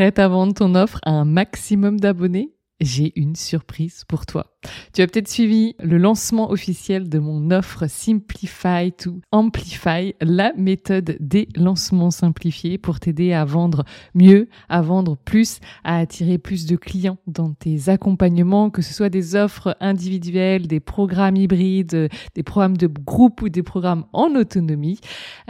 Prête à vendre ton offre à un maximum d'abonnés j'ai une surprise pour toi. Tu as peut-être suivi le lancement officiel de mon offre Simplify to Amplify, la méthode des lancements simplifiés pour t'aider à vendre mieux, à vendre plus, à attirer plus de clients dans tes accompagnements, que ce soit des offres individuelles, des programmes hybrides, des programmes de groupe ou des programmes en autonomie.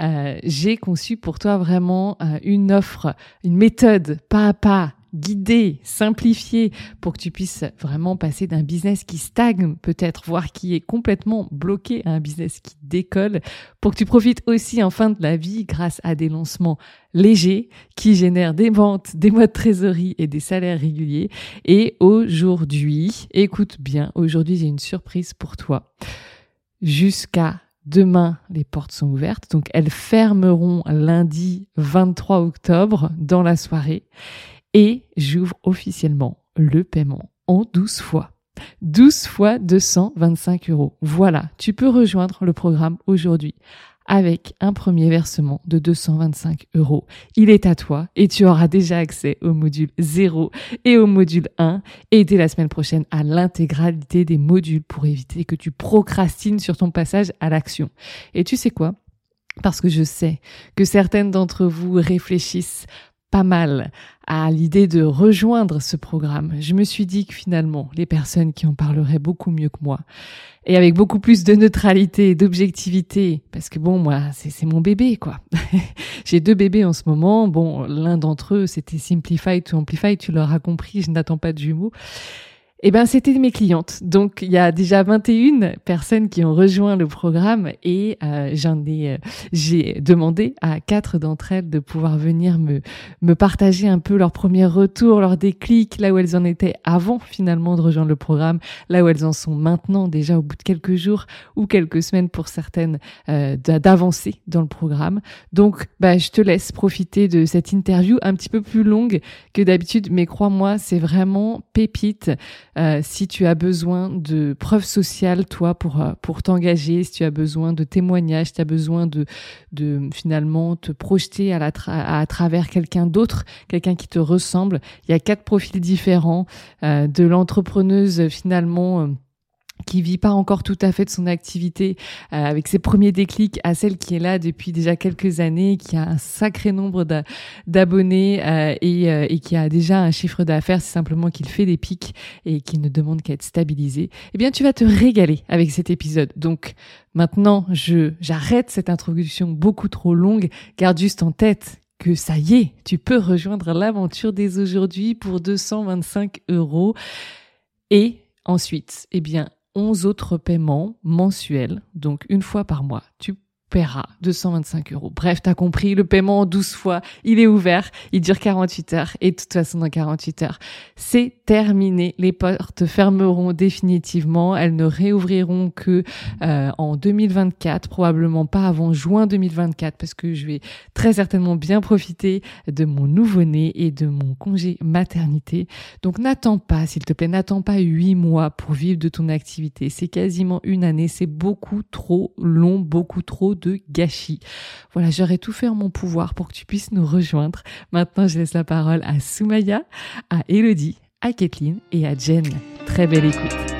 Euh, j'ai conçu pour toi vraiment euh, une offre, une méthode pas à pas guider, simplifier pour que tu puisses vraiment passer d'un business qui stagne peut-être, voire qui est complètement bloqué à un business qui décolle, pour que tu profites aussi en fin de la vie grâce à des lancements légers qui génèrent des ventes, des mois de trésorerie et des salaires réguliers. Et aujourd'hui, écoute bien, aujourd'hui j'ai une surprise pour toi. Jusqu'à Demain, les portes sont ouvertes, donc elles fermeront lundi 23 octobre dans la soirée et j'ouvre officiellement le paiement en 12 fois. 12 fois 225 euros. Voilà, tu peux rejoindre le programme aujourd'hui avec un premier versement de 225 euros. Il est à toi et tu auras déjà accès au module 0 et au module 1 et dès la semaine prochaine à l'intégralité des modules pour éviter que tu procrastines sur ton passage à l'action. Et tu sais quoi? Parce que je sais que certaines d'entre vous réfléchissent pas mal à l'idée de rejoindre ce programme. Je me suis dit que finalement, les personnes qui en parleraient beaucoup mieux que moi, et avec beaucoup plus de neutralité et d'objectivité, parce que bon, moi, c'est mon bébé, quoi. J'ai deux bébés en ce moment. Bon, l'un d'entre eux, c'était Simplify to Amplify, tu l'auras compris, je n'attends pas de jumeaux. Eh ben, c'était mes clientes. Donc, il y a déjà 21 personnes qui ont rejoint le programme et euh, j'en ai, euh, j'ai demandé à quatre d'entre elles de pouvoir venir me me partager un peu leur premier retour, leur déclic, là où elles en étaient avant finalement de rejoindre le programme, là où elles en sont maintenant déjà au bout de quelques jours ou quelques semaines pour certaines euh, d'avancer dans le programme. Donc, bah, je te laisse profiter de cette interview un petit peu plus longue que d'habitude, mais crois-moi, c'est vraiment pépite. Euh, si tu as besoin de preuves sociales, toi, pour, euh, pour t'engager, si tu as besoin de témoignages, si tu as besoin de, de finalement te projeter à, la à travers quelqu'un d'autre, quelqu'un qui te ressemble, il y a quatre profils différents euh, de l'entrepreneuse finalement qui vit pas encore tout à fait de son activité euh, avec ses premiers déclics à celle qui est là depuis déjà quelques années, qui a un sacré nombre d'abonnés euh, et, euh, et, qui a déjà un chiffre d'affaires, c'est simplement qu'il fait des pics et qui ne demande qu'à être stabilisé. Eh bien, tu vas te régaler avec cet épisode. Donc maintenant, je j'arrête cette introduction beaucoup trop longue. Garde juste en tête que ça y est, tu peux rejoindre l'aventure dès aujourd'hui pour 225 euros. Et ensuite, eh bien, 11 autres paiements mensuels, donc une fois par mois. Tu paiera 225 euros. Bref, t'as compris, le paiement en 12 fois, il est ouvert, il dure 48 heures et de toute façon dans 48 heures, c'est terminé. Les portes fermeront définitivement, elles ne réouvriront que euh, en 2024, probablement pas avant juin 2024 parce que je vais très certainement bien profiter de mon nouveau-né et de mon congé maternité. Donc n'attends pas, s'il te plaît, n'attends pas 8 mois pour vivre de ton activité. C'est quasiment une année, c'est beaucoup trop long, beaucoup trop de gâchis. Voilà, j'aurais tout fait en mon pouvoir pour que tu puisses nous rejoindre. Maintenant, je laisse la parole à Soumaya, à Elodie, à Kathleen et à Jen. Très belle écoute.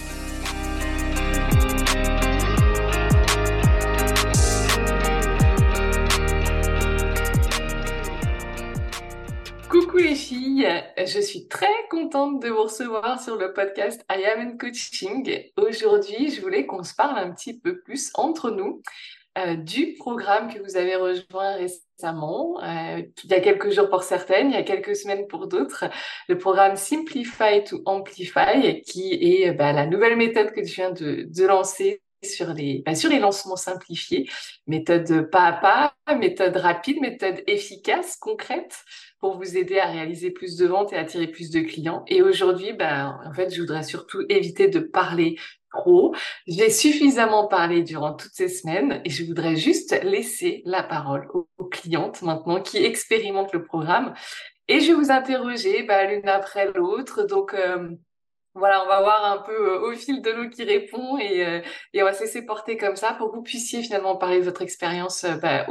Je suis très contente de vous recevoir sur le podcast I Am in Coaching. Aujourd'hui, je voulais qu'on se parle un petit peu plus entre nous euh, du programme que vous avez rejoint récemment, euh, il y a quelques jours pour certaines, il y a quelques semaines pour d'autres, le programme Simplify to Amplify, qui est bah, la nouvelle méthode que je viens de, lancer sur les, bah, sur les lancements simplifiés, méthode pas à pas, méthode rapide, méthode efficace, concrète, pour vous aider à réaliser plus de ventes et attirer plus de clients. Et aujourd'hui, ben, en fait, je voudrais surtout éviter de parler trop. J'ai suffisamment parlé durant toutes ces semaines et je voudrais juste laisser la parole aux, clientes maintenant qui expérimentent le programme. Et je vais vous interroger bah, l'une après l'autre. Donc, euh, voilà, on va voir un peu euh, au fil de l'eau qui répond et, euh, et, on va se laisser porter comme ça pour que vous puissiez finalement parler de votre expérience bah,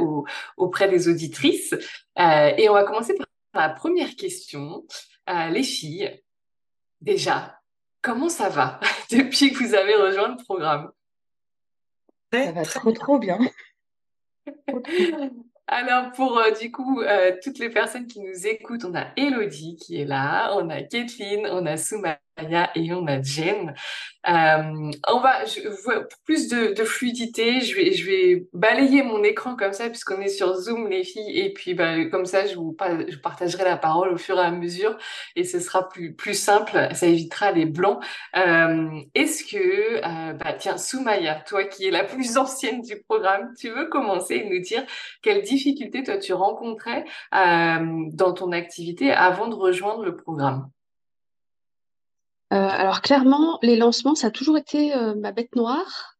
auprès des auditrices. et on va commencer par la première question. les filles, déjà, comment ça va depuis que vous avez rejoint le programme? Ça va trop trop bien. Alors pour euh, du coup euh, toutes les personnes qui nous écoutent, on a Elodie qui est là, on a Kathleen, on a Souma et on a Jen. On va, je, pour plus de, fluidité, je vais, balayer mon écran comme ça puisqu'on est sur Zoom les filles et puis bah, comme ça je vous, partagerai la parole au fur et à mesure et ce sera plus, simple, ça évitera les blancs. Euh, Est-ce que, euh, bah, tiens Soumaya, toi qui es la plus ancienne du programme, tu veux commencer et nous dire quelles difficultés toi tu rencontrais euh, dans ton activité avant de rejoindre le programme? Alors clairement, les lancements, ça a toujours été euh, ma bête noire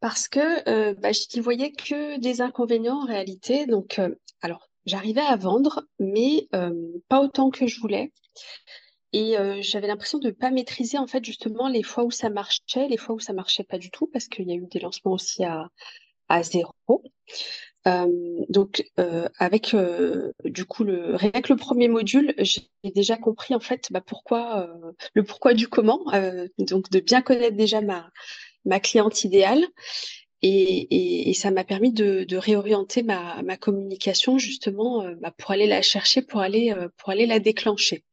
parce que euh, bah, je n'y voyais que des inconvénients en réalité. Donc, alors, j'arrivais à vendre, mais pas autant que je voulais. Et j'avais l'impression de ne pas maîtriser en fait justement les fois où ça marchait, les fois où ça marchait pas du tout, parce qu'il y a eu des lancements aussi à zéro. Euh, donc, euh, avec euh, du coup le que le premier module, j'ai déjà compris en fait bah, pourquoi le pourquoi du comment. donc, de bien connaître déjà ma ma cliente idéale. Et, et, ça m'a permis de, de réorienter ma, ma, communication justement bah, pour aller la chercher, pour aller, pour aller la déclencher.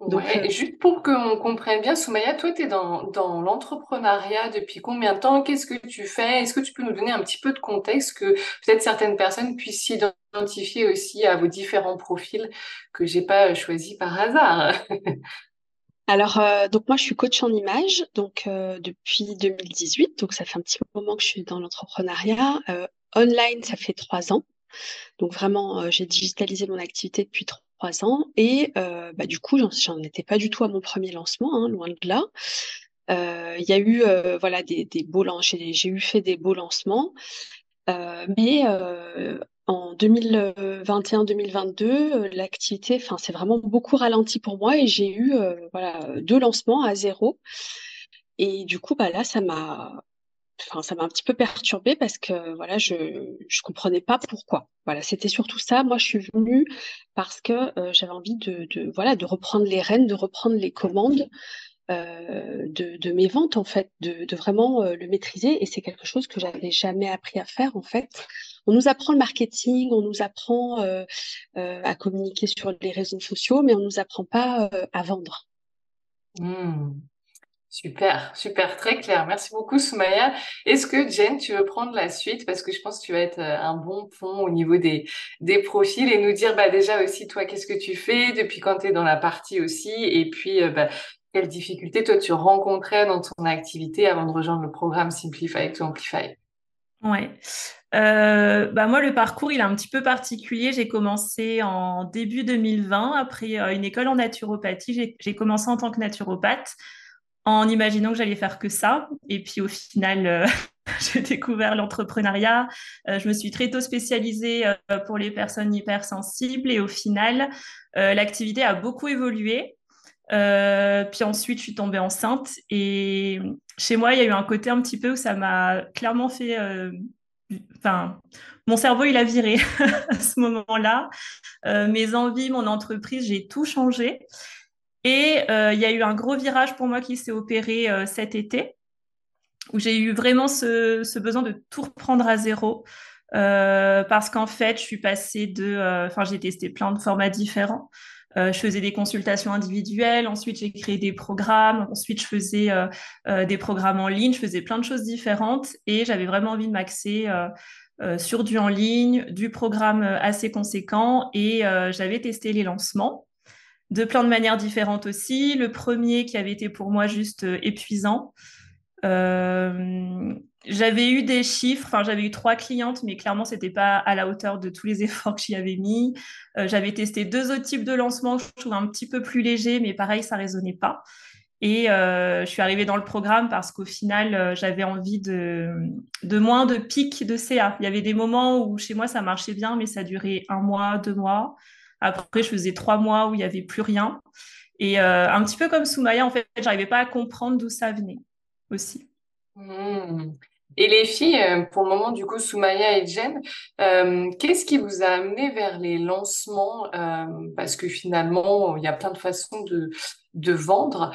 Donc, ouais, euh, juste pour qu'on comprenne bien, Soumaya, toi, tu es dans, dans l'entrepreneuriat depuis combien de temps? Qu'est-ce que tu fais? Est-ce que tu peux nous donner un petit peu de contexte que peut-être certaines personnes puissent s'identifier aussi à vos différents profils que j'ai pas choisis par hasard? Alors, euh, donc moi, je suis coach en image donc euh, depuis 2018, donc ça fait un petit moment que je suis dans l'entrepreneuriat. online, ça fait trois ans. Donc vraiment, j'ai digitalisé mon activité depuis trois ans. Et euh, bah, du coup, j'en étais pas du tout à mon premier lancement, hein, loin de là. Euh, il y a eu euh, voilà des, des beaux j'ai eu fait des beaux lancements, mais en 2021-2022, l'activité, enfin, c'est vraiment beaucoup ralenti pour moi et j'ai eu voilà deux lancements à zéro. Et du coup, bah là, ça m'a enfin, ça m'a un petit peu perturbée parce que voilà, je je comprenais pas pourquoi. Voilà, c'était surtout ça. Moi, je suis venue parce que euh, j'avais envie de, de, voilà de reprendre les rênes, de reprendre les commandes euh, de, de mes ventes en fait, de, de vraiment euh, le maîtriser. Et c'est quelque chose que j'avais jamais appris à faire en fait. On nous apprend le marketing, on nous apprend à communiquer sur les réseaux sociaux, mais on nous apprend pas à vendre. Mmh. Super, super, très clair. Merci beaucoup, Soumaya. Est-ce que Jen, tu veux prendre la suite? Parce que je pense que tu vas être euh, un bon pont au niveau des, profils et nous dire bah, déjà aussi toi qu'est-ce que tu fais depuis quand tu es dans la partie aussi? Et puis euh, bah, quelles difficultés toi tu rencontrais dans ton activité avant de rejoindre le programme Simplify to Amplify? Ouais. Euh, bah moi, le parcours, il est un petit peu particulier. J'ai commencé en début 2020, après une école en naturopathie. J'ai commencé en tant que naturopathe en imaginant que j'allais faire que ça. Et puis au final, euh, j'ai découvert l'entrepreneuriat. Euh, je me suis très tôt spécialisée euh, pour les personnes hypersensibles et au final, l'activité a beaucoup évolué. puis ensuite, je suis tombée enceinte et chez moi, il y a eu un côté un petit peu où ça m'a clairement fait. Enfin, mon cerveau, il a viré à ce moment-là. mes envies, mon entreprise, j'ai tout changé. Et euh, il y a eu un gros virage pour moi qui s'est opéré euh, cet été, où j'ai eu vraiment ce, besoin de tout reprendre à zéro. Euh, parce qu'en fait, je suis passée de... Enfin, j'ai testé plein de formats différents. je faisais des consultations individuelles, ensuite j'ai créé des programmes, ensuite je faisais des programmes en ligne, je faisais plein de choses différentes et j'avais vraiment envie de m'axer sur du en ligne, du programme assez conséquent et j'avais testé les lancements de plein de manières différentes aussi. Le premier qui avait été pour moi juste euh, épuisant. Euh, j'avais eu des chiffres, enfin j'avais eu trois clientes, mais clairement c'était pas à la hauteur de tous les efforts que j'y avais mis. Euh, j'avais testé deux autres types de lancements, je trouve un petit peu plus léger, mais pareil ça résonnait pas. Et je suis arrivée dans le programme parce qu'au final, j'avais envie de, de moins de pics de CA. Il y avait des moments où chez moi, ça marchait bien, mais ça durait un mois, deux mois. Après, je faisais trois mois où il n'y avait plus rien. Et un petit peu comme Soumaya, en fait, j'arrivais pas à comprendre d'où ça venait aussi. Mmh. Et les filles, euh, pour le moment, du coup, Soumaya et Jen, euh, qu'est-ce qui vous a amené vers les lancements euh, Parce que finalement, il y a plein de façons de, de vendre.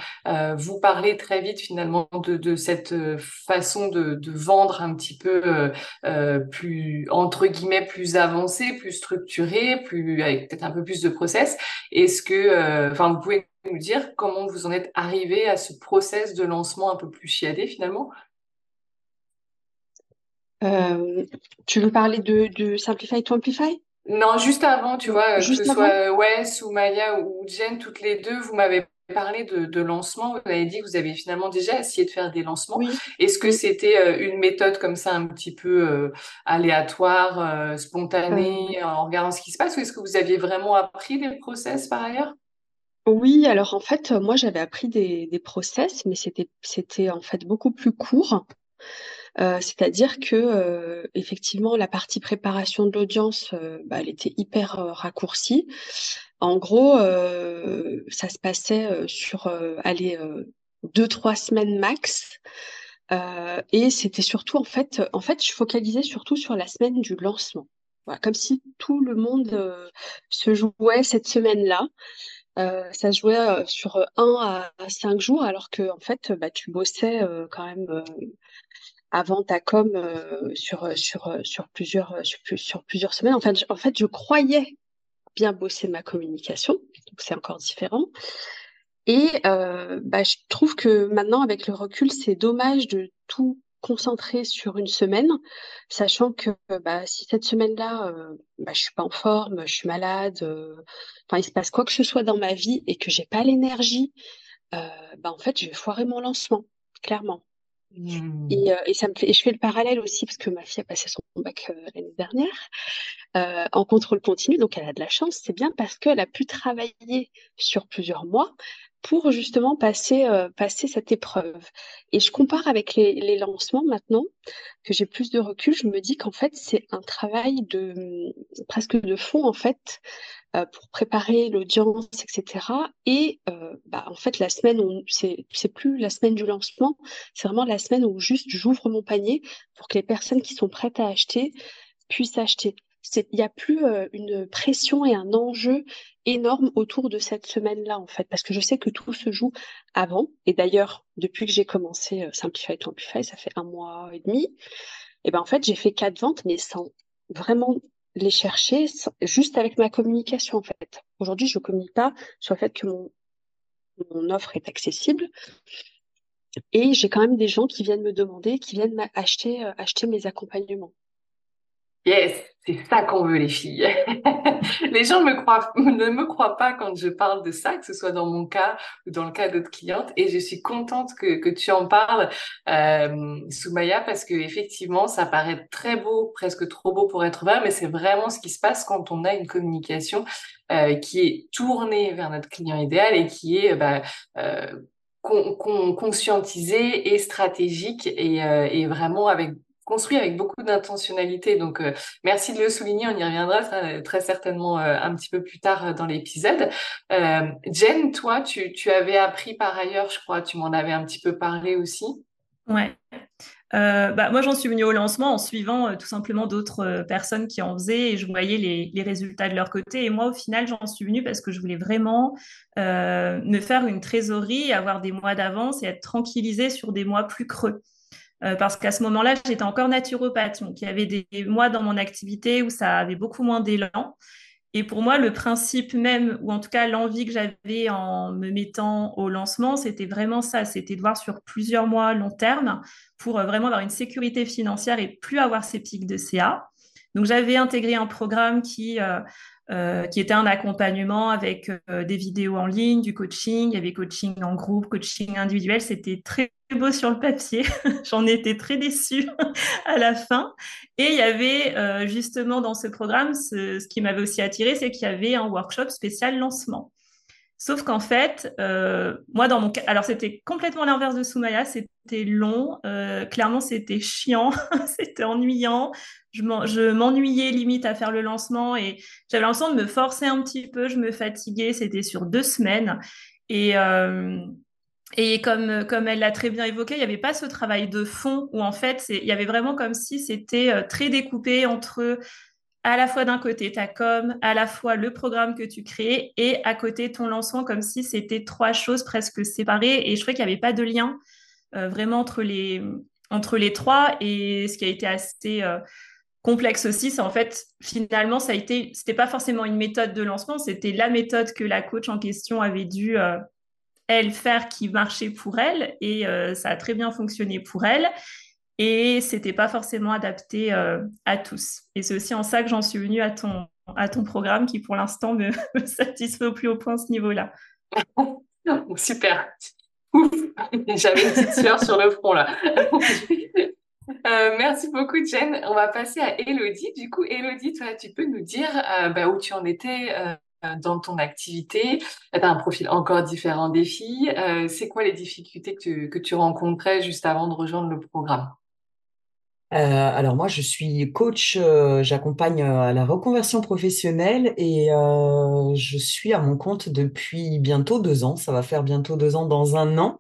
vous parlez très vite finalement de, de cette façon de, de, vendre un petit peu plus, entre guillemets, plus avancée, plus structurée, plus, avec peut-être un peu plus de process. Est-ce que, enfin, vous pouvez nous dire comment vous en êtes arrivé à ce process de lancement un peu plus chiadé finalement? Euh, tu veux parler de, de Simplify to Amplify Non, juste avant, tu vois, que ce soit Wes ou Maya ou Jen, toutes les deux, vous m'avez parlé de, de lancement. Vous avez dit que vous avez finalement déjà essayé de faire des lancements. Est-ce que c'était euh, une méthode comme ça un petit peu euh, aléatoire, spontanée, en regardant ce qui se passe, ou est-ce que vous aviez vraiment appris des process par ailleurs? Oui, alors en fait, moi j'avais appris des, des process, mais c'était c'était en fait beaucoup plus court. Euh, c'est-à-dire que euh, effectivement la partie préparation de l'audience, euh, bah, elle était hyper raccourcie. En gros, ça se passait sur allez deux trois semaines max. et c'était surtout en fait, en fait, je focalisais surtout sur la semaine du lancement. Voilà, comme si tout le monde se jouait cette semaine-là. Euh, ça se jouait sur un à cinq jours, alors que en fait, bah, tu bossais quand même avant ta com euh, sur, euh, sur, euh, sur, plusieurs, sur, plusieurs semaines. En fait, en fait, je croyais bien bosser ma communication, donc c'est encore différent. Et bah, je trouve que maintenant, avec le recul, c'est dommage de tout concentrer sur une semaine, sachant que bah, si cette semaine-là, euh, bah, je suis pas en forme, je suis malade, enfin il se passe quoi que ce soit dans ma vie et que j'ai pas l'énergie, bah, en fait, je vais foirer mon lancement, clairement. Mmh. Et, euh, et, ça me fait, et je fais le parallèle aussi parce que ma fille a passé son bac euh, l'année dernière euh, en contrôle continu, donc elle a de la chance. C'est bien parce qu'elle a pu travailler sur plusieurs mois pour justement passer passer cette épreuve. Et je compare avec les, les lancements maintenant que j'ai plus de recul, je me dis qu'en fait c'est un travail de presque de fond en fait euh, pour préparer l'audience, etc. Et euh, bah, en fait, la semaine c'est plus la semaine du lancement, c'est vraiment la semaine où juste j'ouvre mon panier pour que les personnes qui sont prêtes à acheter puissent acheter. Il n'y a plus euh, une pression et un enjeu énorme autour de cette semaine-là, en fait, parce que je sais que tout se joue avant. Et d'ailleurs, depuis que j'ai commencé Simplify to Amplify, ça fait un mois et demi, et ben en fait, j'ai fait quatre ventes, mais sans vraiment les chercher juste avec ma communication en fait. Aujourd'hui, je ne communique pas sur le fait que mon, offre est accessible. Et j'ai quand même des gens qui viennent me demander, qui viennent acheter, euh, acheter mes accompagnements. Yes, c'est ça qu'on veut les filles. les gens me croient, ne me croient pas quand je parle de ça, que ce soit dans mon cas ou dans le cas d'autres clientes. Et je suis contente que, que tu en parles, euh, Soumaya, parce que effectivement, ça paraît très beau, presque trop beau pour être vrai, mais c'est vraiment ce qui se passe quand on a une communication euh, qui est tournée vers notre client idéal et qui est bah, euh, conscientisée et stratégique et, euh, et vraiment avec construit avec beaucoup d'intentionnalité. Donc, euh, merci de le souligner. On y reviendra très, certainement euh, un petit peu plus tard euh, dans l'épisode. Jen, toi, tu, tu, avais appris par ailleurs, je crois, tu m'en avais un petit peu parlé aussi. Ouais. bah, moi, j'en suis venue au lancement en suivant tout simplement d'autres personnes qui en faisaient et je voyais les, les, résultats de leur côté. Et moi, au final, j'en suis venue parce que je voulais vraiment me faire une trésorerie, avoir des mois d'avance et être tranquillisée sur des mois plus creux. Euh, parce qu'à ce moment-là, j'étais encore naturopathe. Donc, il y avait des mois dans mon activité où ça avait beaucoup moins d'élan. Et pour moi, le principe même, ou en tout cas l'envie que j'avais en me mettant au lancement, c'était vraiment ça, c'était de voir sur plusieurs mois long terme pour euh, vraiment avoir une sécurité financière et plus avoir ces pics de CA. Donc j'avais intégré un programme qui, euh, qui était un accompagnement avec des vidéos en ligne, du coaching, il y avait coaching en groupe, coaching individuel, c'était très beau sur le papier. J'en étais très déçue à la fin. Et il y avait euh, justement dans ce programme, ce, qui m'avait aussi attiré, c'est qu'il y avait un workshop spécial lancement. Sauf qu'en fait, euh, moi, dans mon cas, alors c'était complètement l'inverse de Soumaya, c'était long, euh, clairement c'était chiant, c'était ennuyant, je m'ennuyais limite à faire le lancement et j'avais l'impression de me forcer un petit peu, je me fatiguais, c'était sur deux semaines. Et, euh, et comme, comme elle l'a très bien évoqué, il n'y avait pas ce travail de fond où en fait, il y avait vraiment comme si c'était très découpé entre à la fois d'un côté ta com, à la fois le programme que tu crées et à côté ton lancement, comme si c'était trois choses presque séparées. Et je trouvais qu'il n'y avait pas de lien euh, vraiment entre les, trois. Et ce qui a été assez euh, complexe aussi, c'est en fait, finalement, ça a été, c'était pas forcément une méthode de lancement, c'était la méthode que la coach en question avait dû, euh, elle, faire qui marchait pour elle. Et ça a très bien fonctionné pour elle et c'était pas forcément adapté euh, à tous. Et c'est aussi en ça que j'en suis venue à ton, à ton programme qui pour l'instant me, satisfait au plus haut point ce niveau-là. Super. J'avais une petite sueur sur le front là. Euh, merci beaucoup Jen. On va passer à Elodie. Du coup, Elodie, toi, tu peux nous dire euh, bah, où tu en étais dans ton activité? Tu as un profil encore différent des filles. c'est quoi les difficultés que que tu rencontrais juste avant de rejoindre le programme? Euh, alors moi, je suis coach, euh, j'accompagne euh, à la reconversion professionnelle et je suis à mon compte depuis bientôt deux ans. Ça va faire bientôt deux ans dans un an.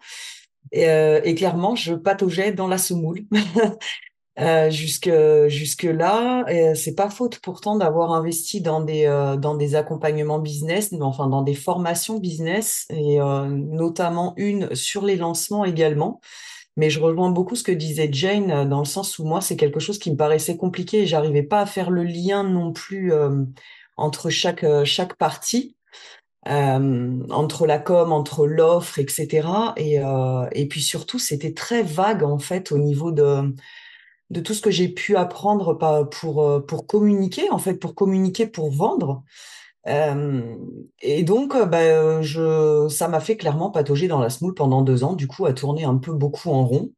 Et, clairement, je pataugeais dans la semoule. jusque jusque là, c'est pas faute pourtant d'avoir investi dans des dans des accompagnements business, enfin dans des formations business et notamment une sur les lancements également. Mais je rejoins beaucoup ce que disait Jane euh, dans le sens où moi, c'est quelque chose qui me paraissait compliqué et j'arrivais pas à faire le lien non plus euh, entre chaque, euh, chaque partie, entre la com, entre l'offre, etc. Et, et puis surtout, c'était très vague en fait au niveau de, de tout ce que j'ai pu apprendre pour, pour communiquer, en fait, pour communiquer, pour vendre. Euh, et donc, euh, bah, euh, je, ça m'a fait clairement patauger dans la smoule pendant deux ans, du coup, à tourner un peu beaucoup en rond.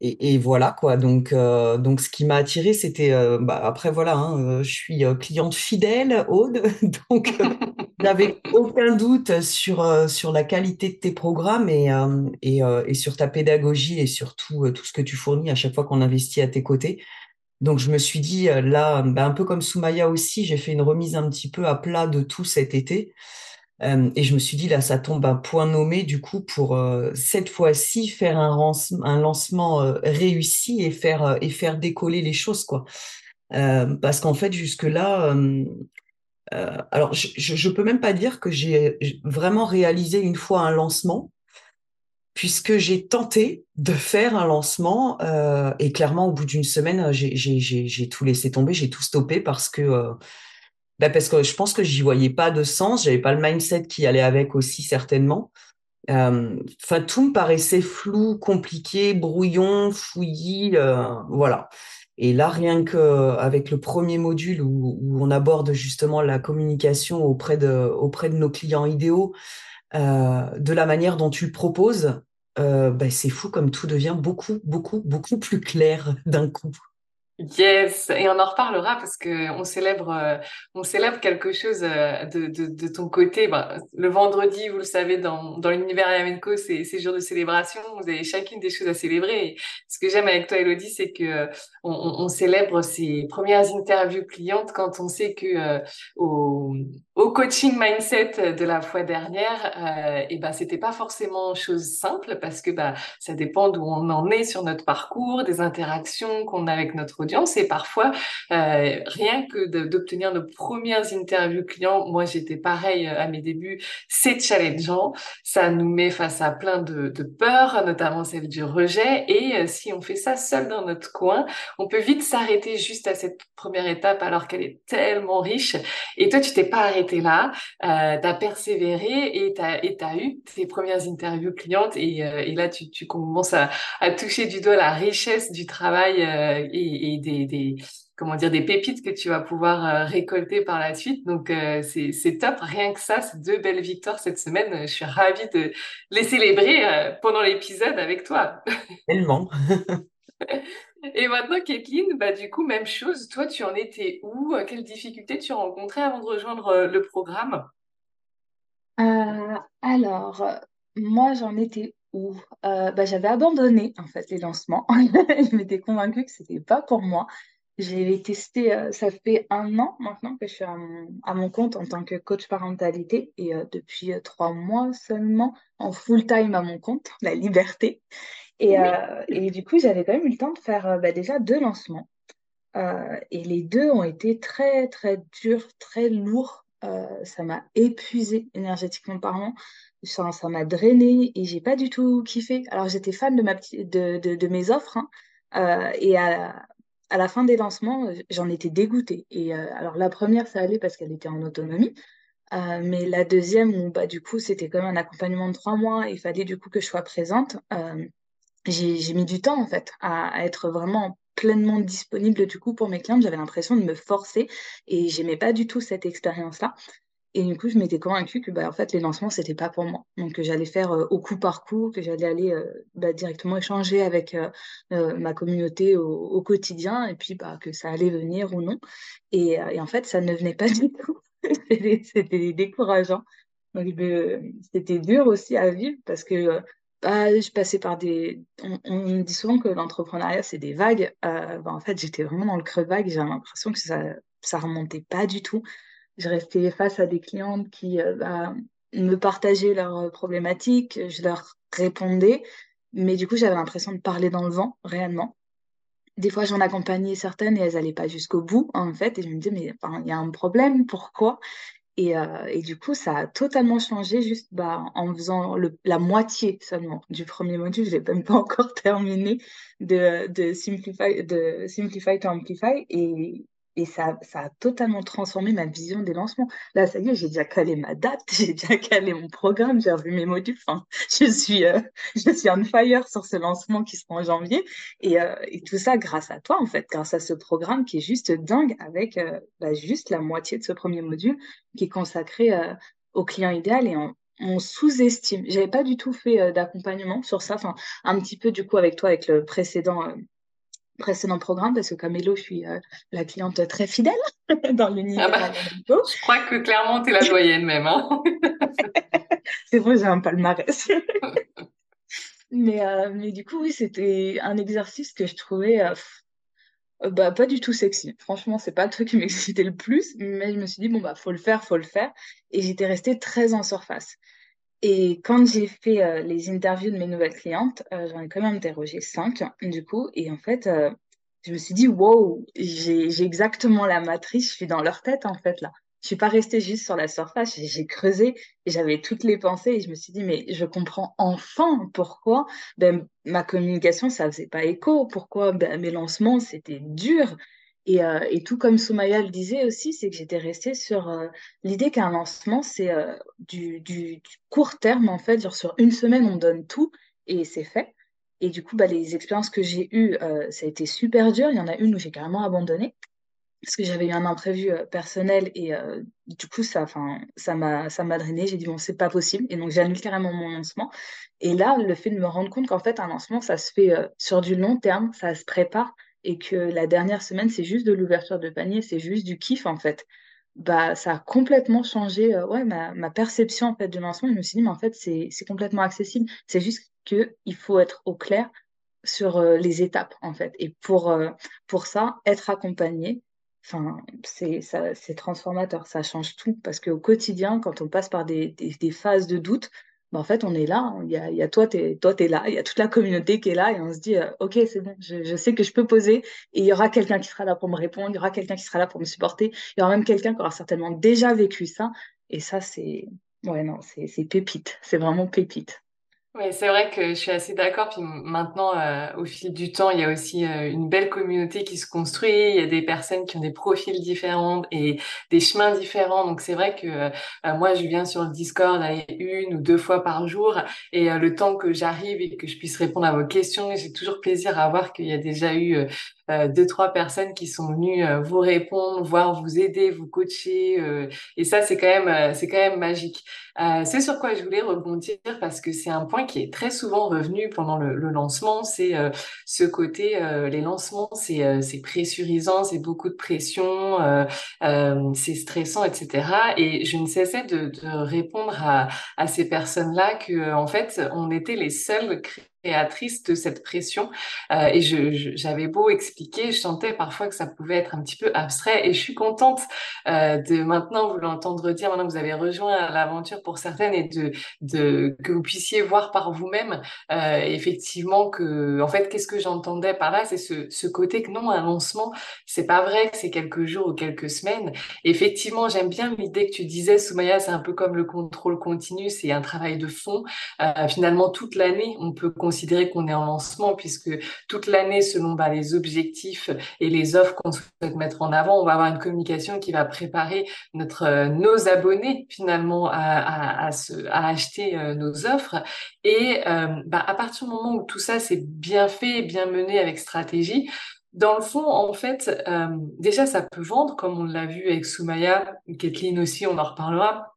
et, et, voilà quoi. Donc, donc ce qui m'a attiré, c'était bah, après voilà, hein, je suis cliente fidèle, Aude, donc j'avais aucun doute sur sur la qualité de tes programmes et et, et sur ta pédagogie et surtout tout ce que tu fournis à chaque fois qu'on investit à tes côtés. Donc je me suis dit, euh, là, bah, un peu comme Soumaya aussi, j'ai fait une remise un petit peu à plat de tout cet été. Euh, et je me suis dit, là, ça tombe un point nommé, du coup, pour euh, cette fois-ci faire un, lancement réussi et faire, et faire décoller les choses, quoi. parce qu'en fait, jusque-là, alors je ne peux même pas dire que j'ai vraiment réalisé une fois un lancement, puisque j'ai tenté de faire un lancement euh, et clairement au bout d'une semaine j'ai tout laissé tomber j'ai tout stoppé parce que euh, bah parce que je pense que j'y voyais pas de sens j'avais pas le mindset qui allait avec aussi certainement. Euh, enfin tout me paraissait flou compliqué brouillon fouillis voilà. Et là rien que avec le premier module où, où, on aborde justement la communication auprès de auprès de nos clients idéaux de la manière dont tu le proposes, euh, bah, c'est fou comme tout devient beaucoup, beaucoup, beaucoup plus clair d'un coup. Yes, et on en reparlera parce que on célèbre, euh, on célèbre quelque chose euh, de, de, de ton côté. Bah, le vendredi, vous le savez, dans, dans l'univers Yamenco, c'est ces jours de célébration. Vous avez chacune des choses à célébrer. Ce que j'aime avec toi, Elodie, c'est que on, on, célèbre ces premières interviews clientes quand on sait que au, au coaching mindset de la fois dernière, euh, et ben c'était pas forcément chose simple parce que bah ça dépend d'où on en est sur notre parcours, des interactions qu'on a avec notre audience et parfois euh, rien que d'obtenir nos premières interviews clients, moi j'étais pareil euh, à mes débuts, c'est challengeant, ça nous met face à plein de, peurs, notamment celle du rejet. Et euh, si on fait ça seul dans notre coin, on peut vite s'arrêter juste à cette première étape alors qu'elle est tellement riche. Et toi tu t'es pas arrêté là, euh, tu as persévéré et tu as, eu tes premières interviews clientes. Et, là tu, commences à, toucher du doigt la richesse du travail des, des, comment dire des pépites que tu vas pouvoir euh, récolter par la suite. Donc euh, c'est top, rien que ça, c'est deux belles victoires cette semaine. Je suis ravie de les célébrer pendant l'épisode avec toi. Tellement. Et maintenant, Kathleen, bah, du coup, même chose. Toi, tu en étais où? Quelles difficultés tu rencontrais avant de rejoindre le programme? Euh, alors, euh, moi, j'en étais où? Euh, bah, j'avais abandonné, en fait, les lancements. Je m'étais convaincue que c'était pas pour moi. J'ai testé, ça fait un an maintenant que je suis à mon, à mon compte en tant que coach parentalité et depuis trois mois seulement en full time à mon compte, la liberté. Et, et du coup, j'avais quand même eu le temps de faire bah, déjà deux lancements. et les deux ont été très, très durs, très lourds euh, ça m'a épuisé énergétiquement parlant. Ça, m'a drainé et j'ai pas du tout kiffé. Alors j'étais fan de, mes offres hein, euh, et à, la fin des lancements, j'en étais dégoûtée. Et euh, alors la première, ça allait parce qu'elle était en autonomie. mais la deuxième, bah, du coup, c'était même un accompagnement de trois mois. Il fallait du coup que je sois présente. j'ai mis du temps en fait à, à être vraiment pleinement disponible du coup pour mes clients. J'avais l'impression de me forcer et j'aimais pas du tout cette expérience-là. Et du coup, je m'étais convaincue que bah, en fait, les lancements, c'était pas pour moi. Donc, que j'allais faire euh, au coup par coup, que j'allais aller euh, bah, directement échanger avec euh, ma communauté au, quotidien et puis bah, que ça allait venir ou non. Et, en fait, ça ne venait pas du tout. c'était décourageant. Donc, c'était dur aussi à vivre parce que bah, je passais par des. On, me dit souvent que l'entrepreneuriat, c'est des vagues. Bah, en fait, j'étais vraiment dans le creux vague. J'avais l'impression que ça ça remontait pas du tout. Je restais face à des clientes qui euh, bah, me partageaient leurs problématiques, je leur répondais, mais du coup, j'avais l'impression de parler dans le vent, réellement. Des fois, j'en accompagnais certaines et elles n'allaient pas jusqu'au bout, en fait, et je me disais, mais il y a un problème, pourquoi? Et, euh, et, du coup, ça a totalement changé juste bah, en faisant la moitié seulement du premier module. Je n'ai même pas encore terminé de, de, Simplify, de Simplify to Amplify. Et, et ça, ça a totalement transformé ma vision des lancements. Là, ça y est, j'ai déjà calé ma date, j'ai déjà calé mon programme, j'ai revu mes modules. Enfin, je suis, euh, je suis fire sur ce lancement qui sera en janvier. Et, euh, et, tout ça grâce à toi, en fait, grâce à ce programme qui est juste dingue avec euh, bah, juste la moitié de ce premier module qui est consacré au client idéal et on, sous-estime. J'avais pas du tout fait d'accompagnement sur ça. Enfin, un petit peu du coup avec toi, avec le précédent précédent programme parce que comme Hello, je suis euh, la cliente très fidèle dans l'univers. Ah bah, je crois que clairement, tu es la doyenne même. Hein. c'est vrai, j'ai un palmarès. mais, euh, mais du coup, oui, c'était un exercice que je trouvais euh, bah, pas du tout sexy. Franchement, c'est pas le truc qui m'excitait le plus, mais je me suis dit, bon, bah, faut le faire, faut le faire. Et j'étais restée très en surface. Et quand j'ai fait euh, les interviews de mes nouvelles clientes, euh, j'en ai quand même interrogé cinq, du coup. Et en fait, euh, je me suis dit, wow, j'ai exactement la matrice, je suis dans leur tête, en fait, là. Je suis pas restée juste sur la surface, j'ai creusé j'avais toutes les pensées et je me suis dit, mais je comprends enfin pourquoi ben, ma communication, ça faisait pas écho, pourquoi ben, mes lancements, c'était dur. Et, euh, et, tout comme Soumaya le disait aussi, c'est que j'étais restée sur euh, l'idée qu'un lancement, c'est euh, du, court terme, en fait. Genre sur une semaine, on donne tout et c'est fait. Et du coup, bah, les expériences que j'ai eues, ça a été super dur. Il y en a une où j'ai carrément abandonné parce que j'avais eu un imprévu personnel et du coup, ça m'a ça m'a drainé. J'ai dit, bon, c'est pas possible. Et donc, j'annule carrément mon lancement. Et là, le fait de me rendre compte qu'en fait, un lancement, ça se fait sur du long terme, ça se prépare et que la dernière semaine, c'est juste de l'ouverture de panier, c'est juste du kiff en fait. Bah, ça a complètement changé euh, ouais, ma, perception en fait, de lancement. Je me suis dit, mais en fait, c'est complètement accessible. C'est juste qu'il faut être au clair sur euh, les étapes en fait. Et pour, euh, pour ça, être accompagné, c'est transformateur, ça change tout. Parce qu'au quotidien, quand on passe par des, des phases de doute, bah, en fait, on est là. Hein. Il y a, y a toi, tu es, là. Il y a toute la communauté qui est là et on se dit, euh, OK, c'est bon, je, je, sais que je peux poser et il y aura quelqu'un qui sera là pour me répondre, il y aura quelqu'un qui sera là pour me supporter, il y aura même quelqu'un qui aura certainement déjà vécu ça. Et ça, c'est, ouais, non, c'est pépite. C'est vraiment pépite. Oui, c'est vrai que je suis assez d'accord. Puis maintenant, euh, au fil du temps, il y a aussi euh, une belle communauté qui se construit. Il y a des personnes qui ont des profils différents et des chemins différents. Donc c'est vrai que euh, moi, je viens sur le Discord une ou deux fois par jour. Et le temps que j'arrive et que je puisse répondre à vos questions, j'ai toujours plaisir à voir qu'il y a déjà eu deux trois personnes qui sont venues vous répondre, voire vous aider, vous coacher. et ça, c'est quand même c'est quand même magique. c'est sur quoi je voulais rebondir parce que c'est un point qui est très souvent revenu pendant le, lancement, c'est ce côté, les lancements, c'est c'est pressurisant, c'est beaucoup de pression, c'est stressant, etc. Et je ne cessais de, répondre à, à ces personnes-là que, en fait, on était les seuls créatrice de cette pression. Euh, et j'avais beau expliquer, je sentais parfois que ça pouvait être un petit peu abstrait. Et je suis contente euh, de maintenant vous l'entendre dire, maintenant que vous avez rejoint l'aventure pour certaines, et de, que vous puissiez voir par vous-même euh, effectivement que, en fait, qu'est-ce que j'entendais par là, c'est ce, côté que non, un lancement, c'est pas vrai que c'est quelques jours ou quelques semaines. effectivement, j'aime bien l'idée que tu disais, Soumaya, c'est un peu comme le contrôle continu, c'est un travail de fond. Finalement, toute l'année, on peut considérer qu'on est en lancement puisque toute l'année, selon bah, les objectifs et les offres qu'on souhaite mettre en avant, on va avoir une communication qui va préparer notre, euh, nos abonnés finalement à, à, à acheter euh, nos offres. Et euh, bah, à partir du moment où tout ça c'est bien fait, bien mené avec stratégie, dans le fond, en fait, déjà, ça peut vendre, comme on l'a vu avec Soumaya, Kathleen aussi, on en reparlera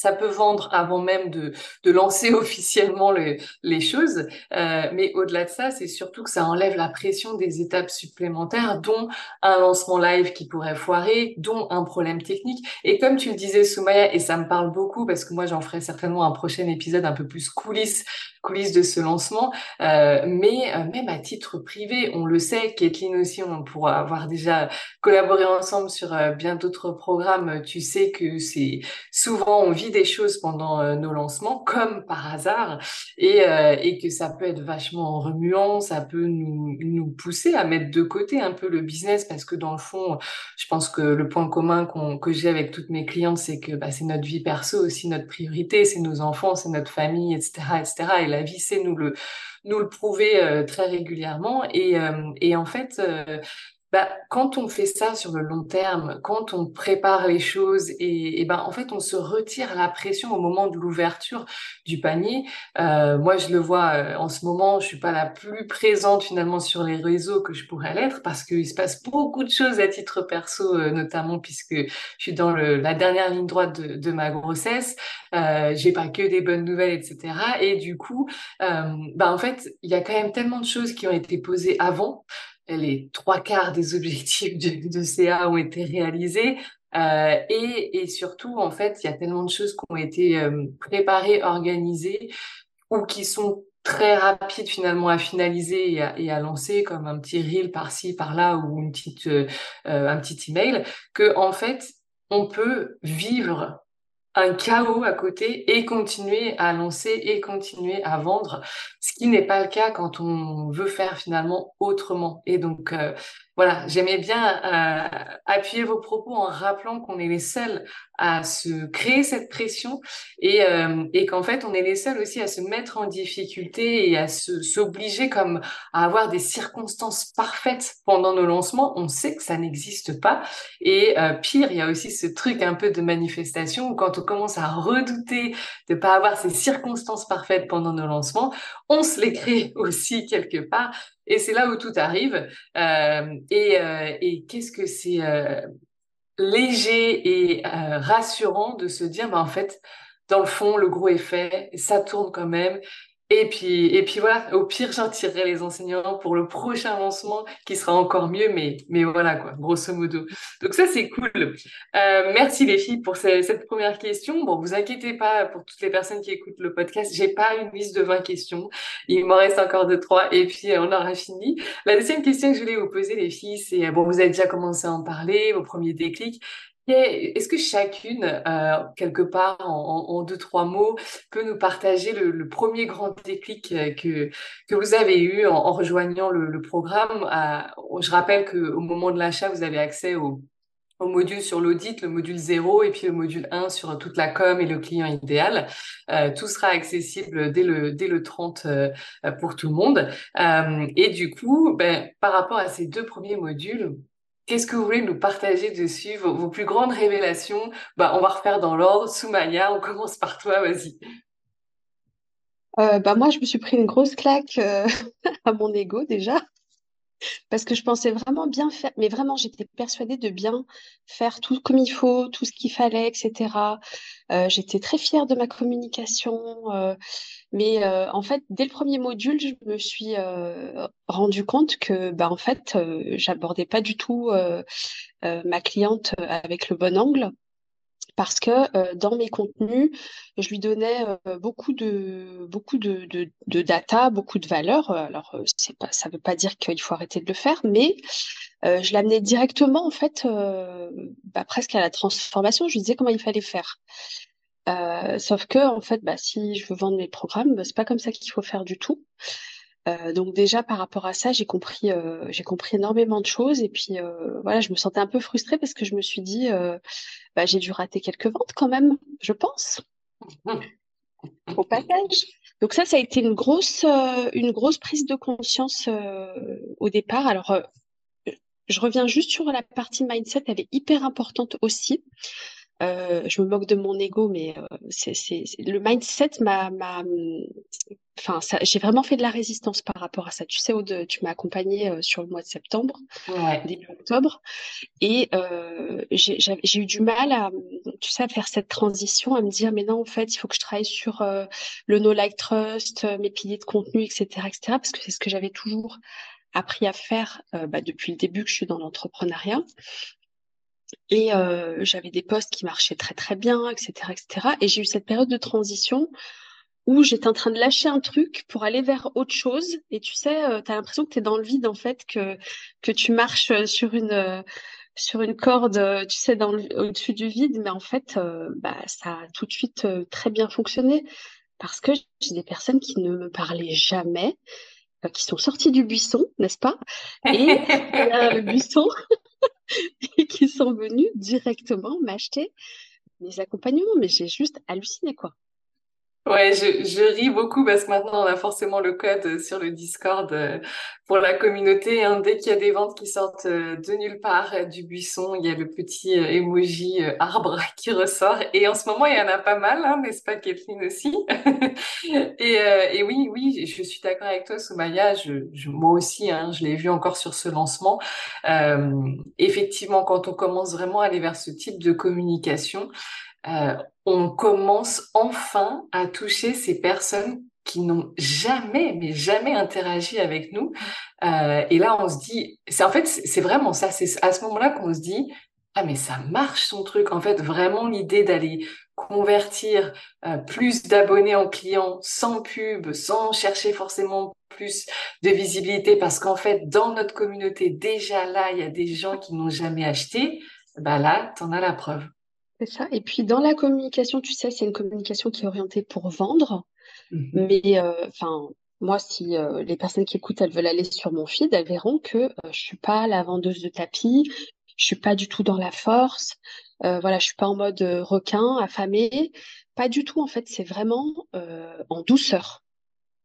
ça peut vendre avant même de, lancer officiellement les choses. Euh, mais au-delà de ça, c'est surtout que ça enlève la pression des étapes supplémentaires, dont un lancement live qui pourrait foirer, dont un problème technique. Et comme tu le disais, Soumaya, et ça me parle beaucoup parce que moi, j'en ferai certainement un prochain épisode un peu plus coulisses, coulisses de ce lancement. Euh, mais euh, même à titre privé, on le sait, Kathleen aussi, on pourra avoir déjà collaboré ensemble sur bien d'autres programmes. Tu sais que c'est souvent on vit des choses pendant euh, nos lancements, comme par hasard, et, euh, et, que ça peut être vachement remuant, ça peut nous, nous pousser à mettre de côté un peu le business, parce que dans le fond, je pense que le point commun que j'ai avec toutes mes clientes, c'est que bah, c'est notre vie perso aussi notre priorité, c'est nos enfants, c'est notre famille, etc., etc. Et la vie, c'est nous le nous le prouver euh, très régulièrement. Et, et en fait, bah, quand on fait ça sur le long terme, quand on prépare les choses et, et ben en fait on se retire la pression au moment de l'ouverture du panier. Euh, moi je le vois euh, en ce moment, je suis pas la plus présente finalement sur les réseaux que je pourrais l'être parce qu'il se passe beaucoup de choses à titre perso, euh, notamment puisque je suis dans la dernière ligne droite de, ma grossesse. J'ai pas que des bonnes nouvelles, etc. Et du coup, bah en fait il y a quand même tellement de choses qui ont été posées avant les trois quarts des objectifs de, CA ont été réalisés. Euh, et, et, surtout, en fait, il y a tellement de choses qui ont été euh, préparées, organisées, ou qui sont très rapides finalement à finaliser et à, lancer, comme un petit reel par-ci, par-là, ou une petite, euh, un petit email, que en fait, on peut vivre un chaos à côté et continuer à lancer et continuer à vendre, ce qui n'est pas le cas quand on veut faire finalement autrement. Et donc, euh, voilà, j'aimais bien euh, appuyer vos propos en rappelant qu'on est les seuls à se créer cette pression et, euh, qu'en fait, on est les seuls aussi à se mettre en difficulté et à s'obliger comme à avoir des circonstances parfaites pendant nos lancements. On sait que ça n'existe pas. Et euh, pire, il y a aussi ce truc un peu de manifestation où quand on commence à redouter de pas avoir ces circonstances parfaites pendant nos lancements, on se les crée aussi quelque part et c'est là où tout arrive. Euh, et, euh, et qu'est-ce que c'est euh, léger et rassurant de se dire, bah, en fait, dans le fond, le gros est fait, ça tourne quand même, et puis, et puis voilà, au pire, j'en tirerai les enseignants pour le prochain lancement qui sera encore mieux, mais, mais voilà, quoi, grosso modo. Donc ça, c'est cool. Euh, merci les filles pour cette première question. Bon, vous inquiétez pas pour toutes les personnes qui écoutent le podcast, j'ai pas une liste de 20 questions. Il m'en reste encore deux, trois, et puis on aura fini. La deuxième question que je voulais vous poser, les filles, c'est, bon, vous avez déjà commencé à en parler, vos premiers déclics. Est-ce que chacune, euh, quelque part, en, deux, trois mots, peut nous partager le, premier grand déclic euh, que, que vous avez eu en, rejoignant le, programme? Je rappelle qu'au moment de l'achat, vous avez accès au, module sur l'audit, le module 0 et puis le module 1 sur toute la com et le client idéal. Euh, tout sera accessible dès le, dès le 30 pour tout le monde. et du coup, ben, par rapport à ces deux premiers modules, Qu'est-ce que vous voulez nous partager dessus, vos, plus grandes révélations? Bah, On va refaire dans l'ordre. Soumaya, on commence par toi, vas-y. Euh, bah moi, je me suis pris une grosse claque euh, à mon ego déjà, parce que je pensais vraiment bien faire, mais vraiment, j'étais persuadée de bien faire tout comme il faut, tout ce qu'il fallait, etc. Euh, j'étais très fière de ma communication. Mais euh, en fait, dès le premier module, je me suis euh, rendu compte que, bah, en fait, euh, j'abordais pas du tout ma cliente avec le bon angle parce que dans mes contenus, je lui donnais beaucoup de beaucoup de, de, data, beaucoup de valeur. Alors, pas, ça veut pas dire qu'il faut arrêter de le faire, mais je l'amenais directement en fait, bah, presque à la transformation. Je lui disais comment il fallait faire. Euh, sauf que, en fait, bah, si je veux vendre mes programmes, bah, c'est pas comme ça qu'il faut faire du tout. Euh, donc déjà par rapport à ça, j'ai compris, euh, j'ai compris énormément de choses et puis voilà, je me sentais un peu frustrée parce que je me suis dit, bah, j'ai dû rater quelques ventes quand même, je pense, au passage. Donc ça, ça a été une grosse, une grosse prise de conscience au départ. Alors je reviens juste sur la partie mindset, elle est hyper importante aussi. Euh, je me moque de mon ego, mais euh, c'est, le mindset m'a, enfin, j'ai vraiment fait de la résistance par rapport à ça. Tu sais, Aude, tu m'as accompagnée euh, sur le mois de septembre, début octobre, et j'ai, eu du mal à, tu sais, à faire cette transition, à me dire, mais non, en fait, il faut que je travaille sur le no like trust, mes piliers de contenu, etc., etc., parce que c'est ce que j'avais toujours appris à faire bah, depuis le début que je suis dans l'entrepreneuriat. Et euh, j'avais des postes qui marchaient très très bien, etc. etc. Et j'ai eu cette période de transition où j'étais en train de lâcher un truc pour aller vers autre chose. Et tu sais, euh, tu as l'impression que tu es dans le vide, en fait, que, que tu marches sur une, sur une corde, tu sais, dans au-dessus du vide. Mais en fait, euh, bah, ça a tout de suite très bien fonctionné parce que j'ai des personnes qui ne me parlaient jamais, qui sont sorties du buisson, n'est-ce pas? Et le buisson, et qui sont venus directement m'acheter mes accompagnements. Mais j'ai juste halluciné, quoi. Ouais, je, je ris beaucoup parce que maintenant on a forcément le code sur le Discord euh, pour la communauté. Hein. Dès qu'il y a des ventes qui sortent euh, de nulle part euh, du buisson, il y a le petit emoji arbre qui ressort. Et en ce moment, il y en a pas mal, hein, n'est-ce pas, Kathleen aussi? Et, et, oui, oui, je suis d'accord avec toi, Soumaya. Je, je, moi aussi, hein, je l'ai vu encore sur ce lancement. effectivement, quand on commence vraiment à aller vers ce type de communication, euh, on commence enfin à toucher ces personnes qui n'ont jamais, mais jamais interagi avec nous. Euh, et là, on se dit, c'est en fait, c'est vraiment ça. C'est à ce moment-là qu'on se dit, ah mais ça marche son truc. En fait, vraiment l'idée d'aller convertir euh, plus d'abonnés en clients sans pub, sans chercher forcément plus de visibilité, parce qu'en fait, dans notre communauté, déjà là, il y a des gens qui n'ont jamais acheté. Bah là, t'en as la preuve. C'est ça. Et puis dans la communication, tu sais, c'est une communication qui est orientée pour vendre. Mhm. Mais euh, enfin, moi, si euh, les personnes qui écoutent, elles veulent aller sur mon feed, elles verront que euh, je suis pas la vendeuse de tapis, je suis pas du tout dans la force. voilà, je suis pas en mode requin, affamé. Pas du tout. En fait, c'est vraiment en douceur.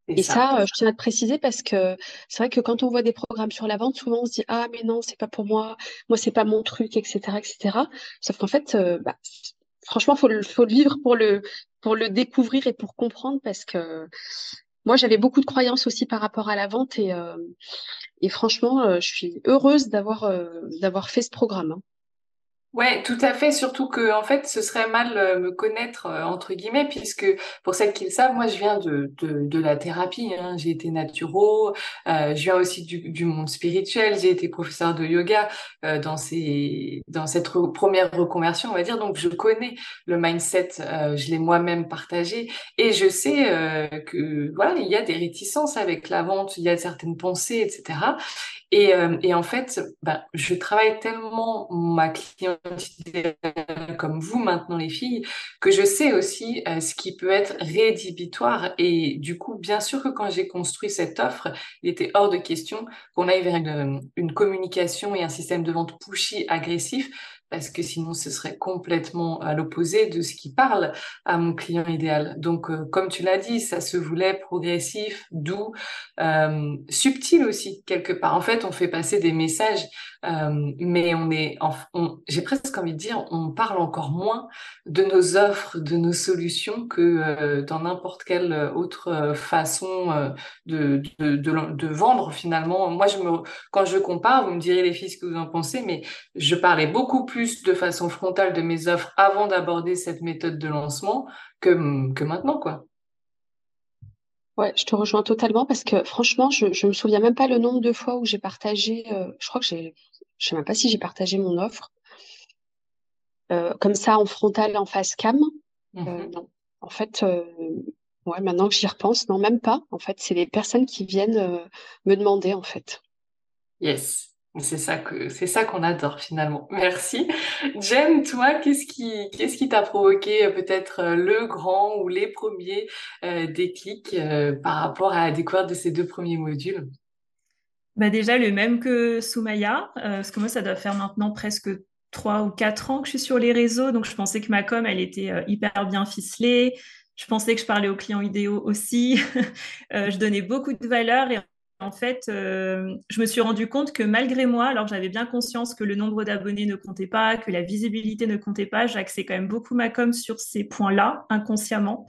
Et ça, euh, je tiens à te préciser parce que c'est vrai que quand on voit des programmes sur la vente, souvent on se dit ah mais non c'est pas pour moi, moi c'est pas mon truc, etc., etc. Sauf qu'en fait, euh, bah, franchement, faut le, faut le vivre pour le pour le découvrir et pour comprendre parce que moi j'avais beaucoup de croyances aussi par rapport à la vente et euh, et franchement, je suis heureuse d'avoir d'avoir fait ce programme. Hein. Ouais, tout à fait. Surtout que, en fait, ce serait mal euh, me connaître euh, entre guillemets, puisque pour celles qui le savent, moi, je viens de de, de la thérapie. Hein. J'ai été naturo. Euh, je viens aussi du, du monde spirituel. J'ai été professeur de yoga euh, dans ces dans cette première reconversion, on va dire. Donc, je connais le mindset. Je l'ai moi-même partagé et je sais que voilà, il y a des réticences avec la vente. Il y a certaines pensées, etc. Et, et en fait, bah, je travaille tellement ma clientèle comme vous maintenant les filles, que je sais aussi euh, ce qui peut être rédhibitoire. Et du coup, bien sûr que quand j'ai construit cette offre, il était hors de question qu'on aille vers une communication et un système de vente pushy agressif parce que sinon ce serait complètement à l'opposé de ce qui parle à mon client idéal. Donc, euh, comme tu l'as dit, ça se voulait progressif, doux, euh, subtil aussi quelque part. En fait, on fait passer des messages, euh, mais on est, j'ai presque envie de dire, on parle encore moins de nos offres, de nos solutions que dans n'importe quelle autre façon de, de, de, de, vendre finalement. Moi, je me, quand je compare, vous me direz les filles ce que vous en pensez, mais je parlais beaucoup plus de façon frontale de mes offres avant d'aborder cette méthode de lancement que, que maintenant, quoi. Ouais, je te rejoins totalement parce que franchement, je, je me souviens même pas le nombre de fois où j'ai partagé. euh, je crois que j'ai, je sais même pas si j'ai partagé mon offre euh, comme ça en frontal, en face cam. Euh, Mhm. non. En fait, ouais, maintenant que j'y repense, non, même pas. En fait, c'est les personnes qui viennent me demander, en fait. Yes. C'est ça que c'est ça qu'on adore finalement. Merci. Jen, toi, qu'est-ce qui qu'est-ce qui t'a provoqué euh, peut-être euh, le grand ou les premiers euh, déclics par rapport à la découverte de ces deux premiers modules? Bah déjà le même que Soumaya, parce que moi ça doit faire maintenant presque trois ou quatre ans que je suis sur les réseaux, donc je pensais que ma com elle était hyper bien ficelée. Je pensais que je parlais aux clients idéaux aussi. Je donnais beaucoup de valeur et en fait euh, je me suis rendu compte que malgré moi, alors j'avais bien conscience que le nombre d'abonnés ne comptait pas, que la visibilité ne comptait pas, j'axais quand même beaucoup ma com sur ces points-là inconsciemment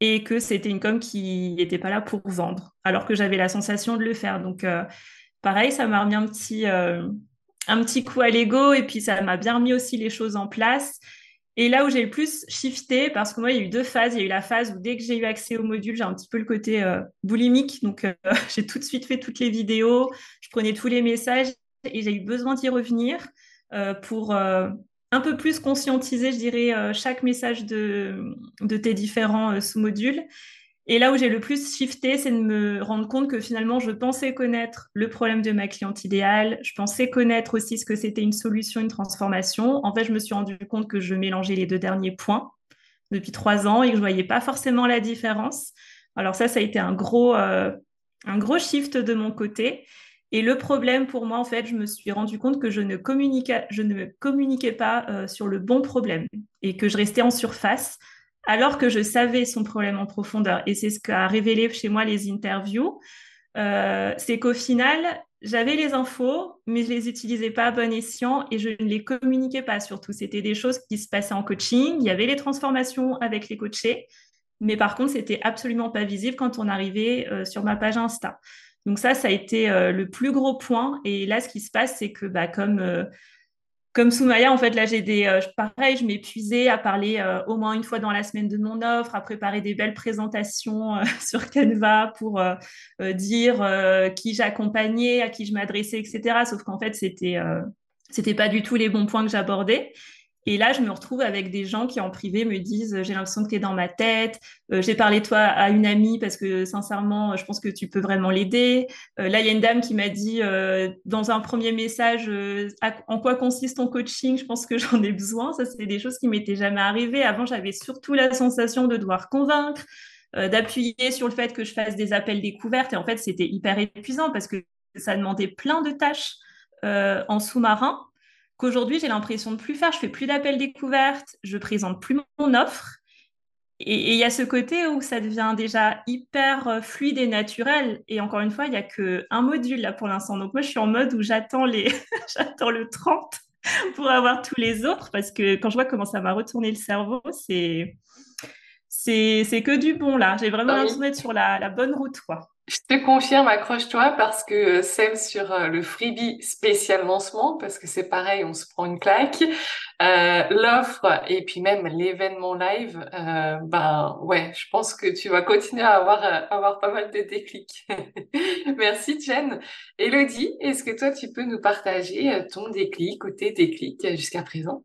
et que c'était une com qui n'était pas là pour vendre, alors que j'avais la sensation de le faire. Donc, euh, pareil, ça m'a remis un petit, euh, un petit coup à l'ego et puis ça m'a bien remis aussi les choses en place. Et là où j'ai le plus shifté, parce que moi, il y a eu deux phases. Il y a eu la phase où dès que j'ai eu accès au module, j'ai un petit peu le côté euh, boulimique. Donc, euh, j'ai tout de suite fait toutes les vidéos, je prenais tous les messages et j'ai eu besoin d'y revenir euh, pour un peu plus conscientiser, je dirais, chaque message de, de tes différents sous-modules. Et là où j'ai le plus shifté, c'est de me rendre compte que finalement, je pensais connaître le problème de ma cliente idéale. Je pensais connaître aussi ce que c'était une solution, une transformation. En fait, je me suis rendu compte que je mélangeais les deux derniers points depuis trois ans et que je voyais pas forcément la différence. Alors ça, ça a été un gros, euh, un gros shift de mon côté. Et le problème pour moi, en fait, je me suis rendu compte que je ne communiquais, je ne communiquais pas euh, sur le bon problème et que je restais en surface alors que je savais son problème en profondeur. Et c'est ce qu'a révélé chez moi les interviews. Euh, c'est qu'au final, j'avais les infos, mais je les utilisais pas à bon escient et je ne les communiquais pas surtout. C'était des choses qui se passaient en coaching. Il y avait les transformations avec les coachés, mais par contre, c'était absolument pas visible quand on arrivait euh, sur ma page Insta. Donc ça, ça a été euh, le plus gros point. Et là, ce qui se passe, c'est que bah, comme comme Soumaya, en fait, là, j'ai des. Euh, pareil, je m'épuisais à parler euh, au moins une fois dans la semaine de mon offre, à préparer des belles présentations euh, sur Canva pour euh, dire qui j'accompagnais, à qui je m'adressais, etc. Sauf qu'en fait, c'était c'était pas du tout les bons points que j'abordais. Et là, je me retrouve avec des gens qui en privé me disent j'ai l'impression que tu es dans ma tête. Euh, j'ai parlé toi à une amie parce que sincèrement, je pense que tu peux vraiment l'aider. Euh, là, il y a une dame qui m'a dit euh, dans un premier message en quoi consiste ton coaching? Je pense que j'en ai besoin. Ça, c'est des choses qui m'étaient jamais arrivées. Avant, j'avais surtout la sensation de devoir convaincre, d'appuyer sur le fait que je fasse des appels découvertes. Et en fait, c'était hyper épuisant parce que ça demandait plein de tâches en sous-marin qu'aujourd'hui, j'ai l'impression de plus faire. Je fais plus d'appels découvertes, je présente plus mon offre. Et il y a ce côté où ça devient déjà hyper euh, fluide et naturel. Et encore une fois, il n'y a qu'un module là pour l'instant. Donc moi, je suis en mode où j'attends les... j'attends le 30 pour avoir tous les autres parce que quand je vois comment ça m'a retourné le cerveau, c'est que du bon là. J'ai vraiment Ah l'impression d'être sur la, la bonne route, quoi. Je te confirme, accroche-toi parce que euh, celle sur euh, le freebie spécial lancement, parce que c'est pareil, on se prend une claque, euh, l'offre et puis même l'événement live, euh, ben ouais, je pense que tu vas continuer à avoir, euh, avoir pas mal de déclics. Merci Jen. Elodie, est-ce que toi tu peux nous partager euh, ton déclic ou tes déclics euh, jusqu'à présent?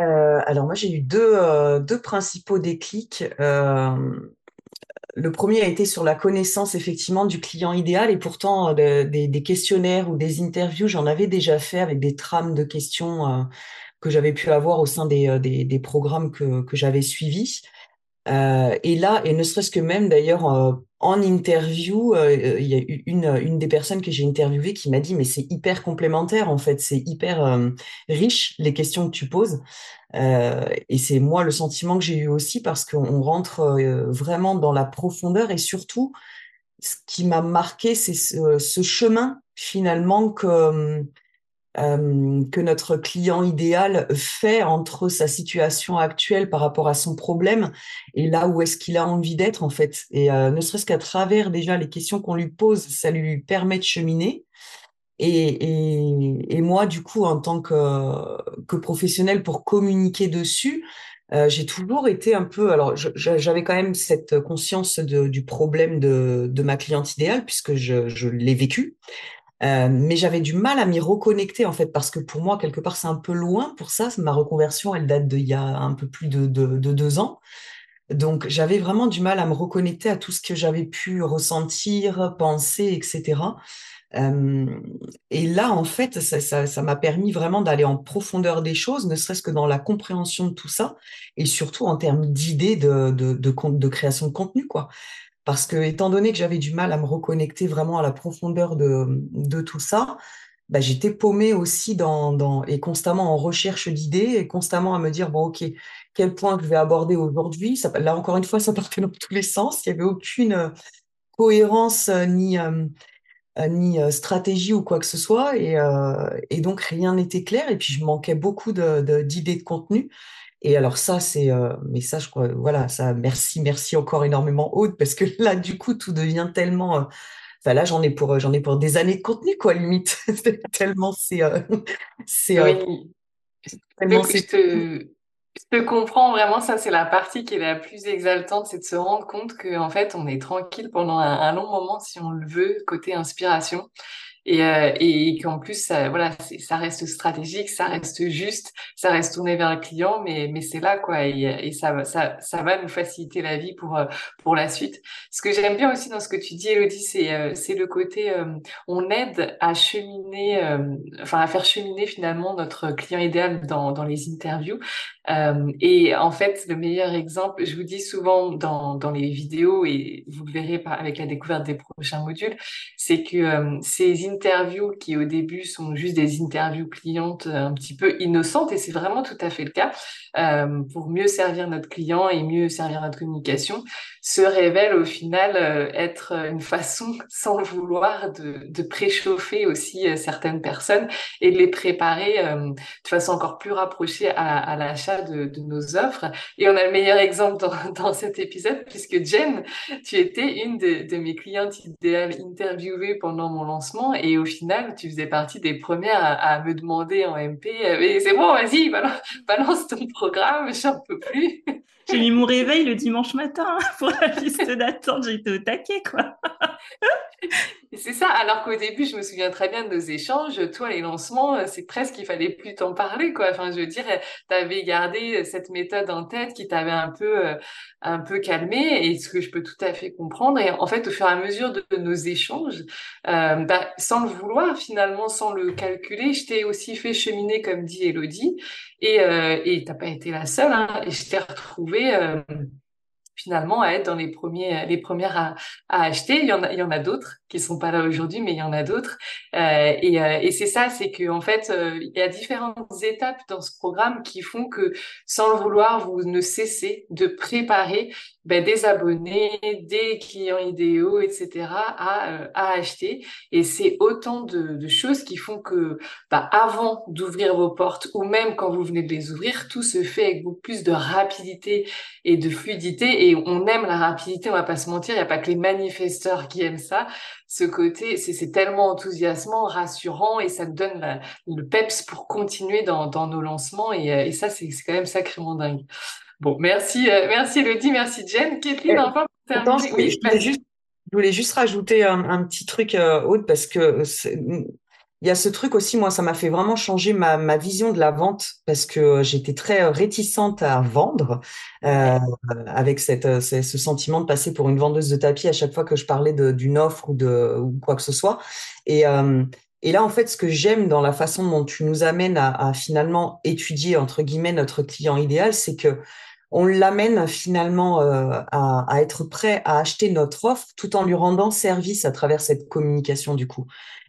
Euh, alors moi j'ai eu deux, euh, deux principaux déclics. Euh, le premier a été sur la connaissance effectivement du client idéal et pourtant euh, de- des, des questionnaires ou des interviews, j'en avais déjà fait avec des trames de questions euh, que j'avais pu avoir au sein des, euh, des, des programmes que, que j'avais suivis. Euh, et là, et ne serait-ce que même d'ailleurs euh, en interview, euh, il y a une, une des personnes que j'ai interviewées qui m'a dit, mais c'est hyper complémentaire en fait, c'est hyper riche les questions que tu poses. Et c'est moi le sentiment que j'ai eu aussi parce qu'on rentre vraiment dans la profondeur et surtout, ce qui m'a marqué, c'est ce, ce chemin finalement que euh, que notre client idéal fait entre sa situation actuelle par rapport à son problème et là où est-ce qu'il a envie d'être en fait. Et euh, ne serait-ce qu'à travers déjà les questions qu'on lui pose, ça lui permet de cheminer. Et, moi, du coup, en tant que, que professionnel pour communiquer dessus, Euh, j'ai toujours été un peu, alors j'avais quand même cette conscience du problème de, de, ma cliente idéale puisque je, je l'ai vécu, euh, mais j'avais du mal à m'y reconnecter en fait parce que pour moi quelque part c'est un peu loin pour ça. Ma reconversion elle date d'il y a un peu plus de, de, de deux ans, donc j'avais vraiment du mal à me reconnecter à tout ce que j'avais pu ressentir, penser, etc. Euh, et là, en fait, ça m'a permis vraiment d'aller en profondeur des choses, ne serait-ce que dans la compréhension de tout ça, et surtout en termes d'idées de, de, création de contenu, quoi. Parce que, étant donné que j'avais du mal à me reconnecter vraiment à la profondeur de, tout ça, bah, j'étais paumée aussi dans, et constamment en recherche d'idées et constamment à me dire, bon, OK, quel point je vais aborder aujourd'hui? Là, encore une fois, ça partait dans tous les sens. Il n'y avait aucune euh, cohérence euh, ni, euh, ni stratégie ou quoi que ce soit. Et, donc, rien n'était clair. Et puis, je manquais beaucoup d'idées de, contenu. Et alors ça, c'est, mais ça, je crois, voilà, ça, merci, merci encore énormément, Aude, parce que là, du coup, tout devient tellement, enfin là, j'en ai pour, j'en ai pour des années de contenu, quoi, limite. tellement c'est, c'est, oui. tellement c'est. Je te comprends vraiment, ça c'est la partie qui est la plus exaltante, c'est de se rendre compte qu'en fait on est tranquille pendant un, long moment si on le veut, côté inspiration et, euh, et qu'en plus ça, voilà ça reste stratégique ça reste juste ça reste tourné vers le client mais mais c'est là quoi. Et, et ça ça ça va nous faciliter la vie pour euh, pour la suite. Ce que j'aime bien aussi dans ce que tu dis Elodie c'est euh, c'est le côté on aide à cheminer enfin à faire cheminer finalement notre client idéal dans dans les interviews et en fait le meilleur exemple je vous dis souvent dans dans les vidéos et vous le verrez avec la découverte des prochains modules c'est que ces interviews qui au début sont juste des interviews clientes un petit peu innocentes, et c'est vraiment tout à fait le cas, euh, pour mieux servir notre client et mieux servir notre communication, se révèle au final euh, être une façon, sans le vouloir, de, de préchauffer aussi euh, certaines personnes et de les préparer euh, de façon encore plus rapprochée à, à l'achat de, de, nos offres. Et on a le meilleur exemple dans, dans cet épisode, puisque Jen, tu étais une de, de mes clientes idéales interviewées pendant mon lancement et au final, tu faisais partie des premières à, me demander en MP, mais c'est bon, vas-y, balance, ton programme, j'en peux plus. J'ai mis mon réveil le dimanche matin pour la liste d'attente, j'étais au taquet, quoi. c'est ça, alors qu'au début, je me souviens très bien de nos échanges. Toi, les lancements, euh, c'est presque qu'il fallait plus t'en parler, quoi. Enfin, je veux dire, tu avais gardé cette méthode en tête qui t'avait un peu, euh, un peu calmé, et ce que je peux tout à fait comprendre. Et en fait, au fur et à mesure de, nos échanges, euh, bah, sans le vouloir, finalement, sans le calculer, je t'ai aussi fait cheminer, comme dit Elodie, et euh, et t'as pas été la seule. Hein, et je t'ai retrouvée finalement à être dans les premiers les premières à, acheter. Il y en a il y en a d'autres qui sont pas là aujourd'hui mais il y en a d'autres. Euh, et, euh, et c'est ça c'est que en fait euh, il y a différentes étapes dans ce programme qui font que sans le vouloir vous ne cessez de préparer ben, des abonnés des clients idéaux etc à, euh, à acheter. Et c'est autant de, choses qui font que ben, avant d'ouvrir vos portes ou même quand vous venez de les ouvrir tout se fait avec beaucoup plus de rapidité et de fluidité on aime la rapidité, on va pas se mentir, il n'y a pas que les manifesteurs qui aiment ça. Ce côté, c'est tellement enthousiasmant, rassurant et ça te donne le peps pour continuer dans, dans nos lancements et, euh, et ça, c'est quand même sacrément dingue. Bon, merci, euh, merci Elodie, merci Jen. Kathleen, enfin, Attends, je, oui, je, voulais juste, je, voulais juste, rajouter un, un petit truc, euh, Aude, parce que il y a ce truc aussi, moi, ça m'a fait vraiment changer ma, ma, vision de la vente parce que j'étais très réticente à vendre euh, avec cette, euh, ce, ce, sentiment de passer pour une vendeuse de tapis à chaque fois que je parlais d'une offre ou de ou quoi que ce soit. Et, euh, et là, en fait, ce que j'aime dans la façon dont tu nous amènes à, à finalement étudier entre guillemets notre client idéal, c'est que on l'amène finalement euh, à, à, être prêt à acheter notre offre tout en lui rendant service à travers cette communication du coup.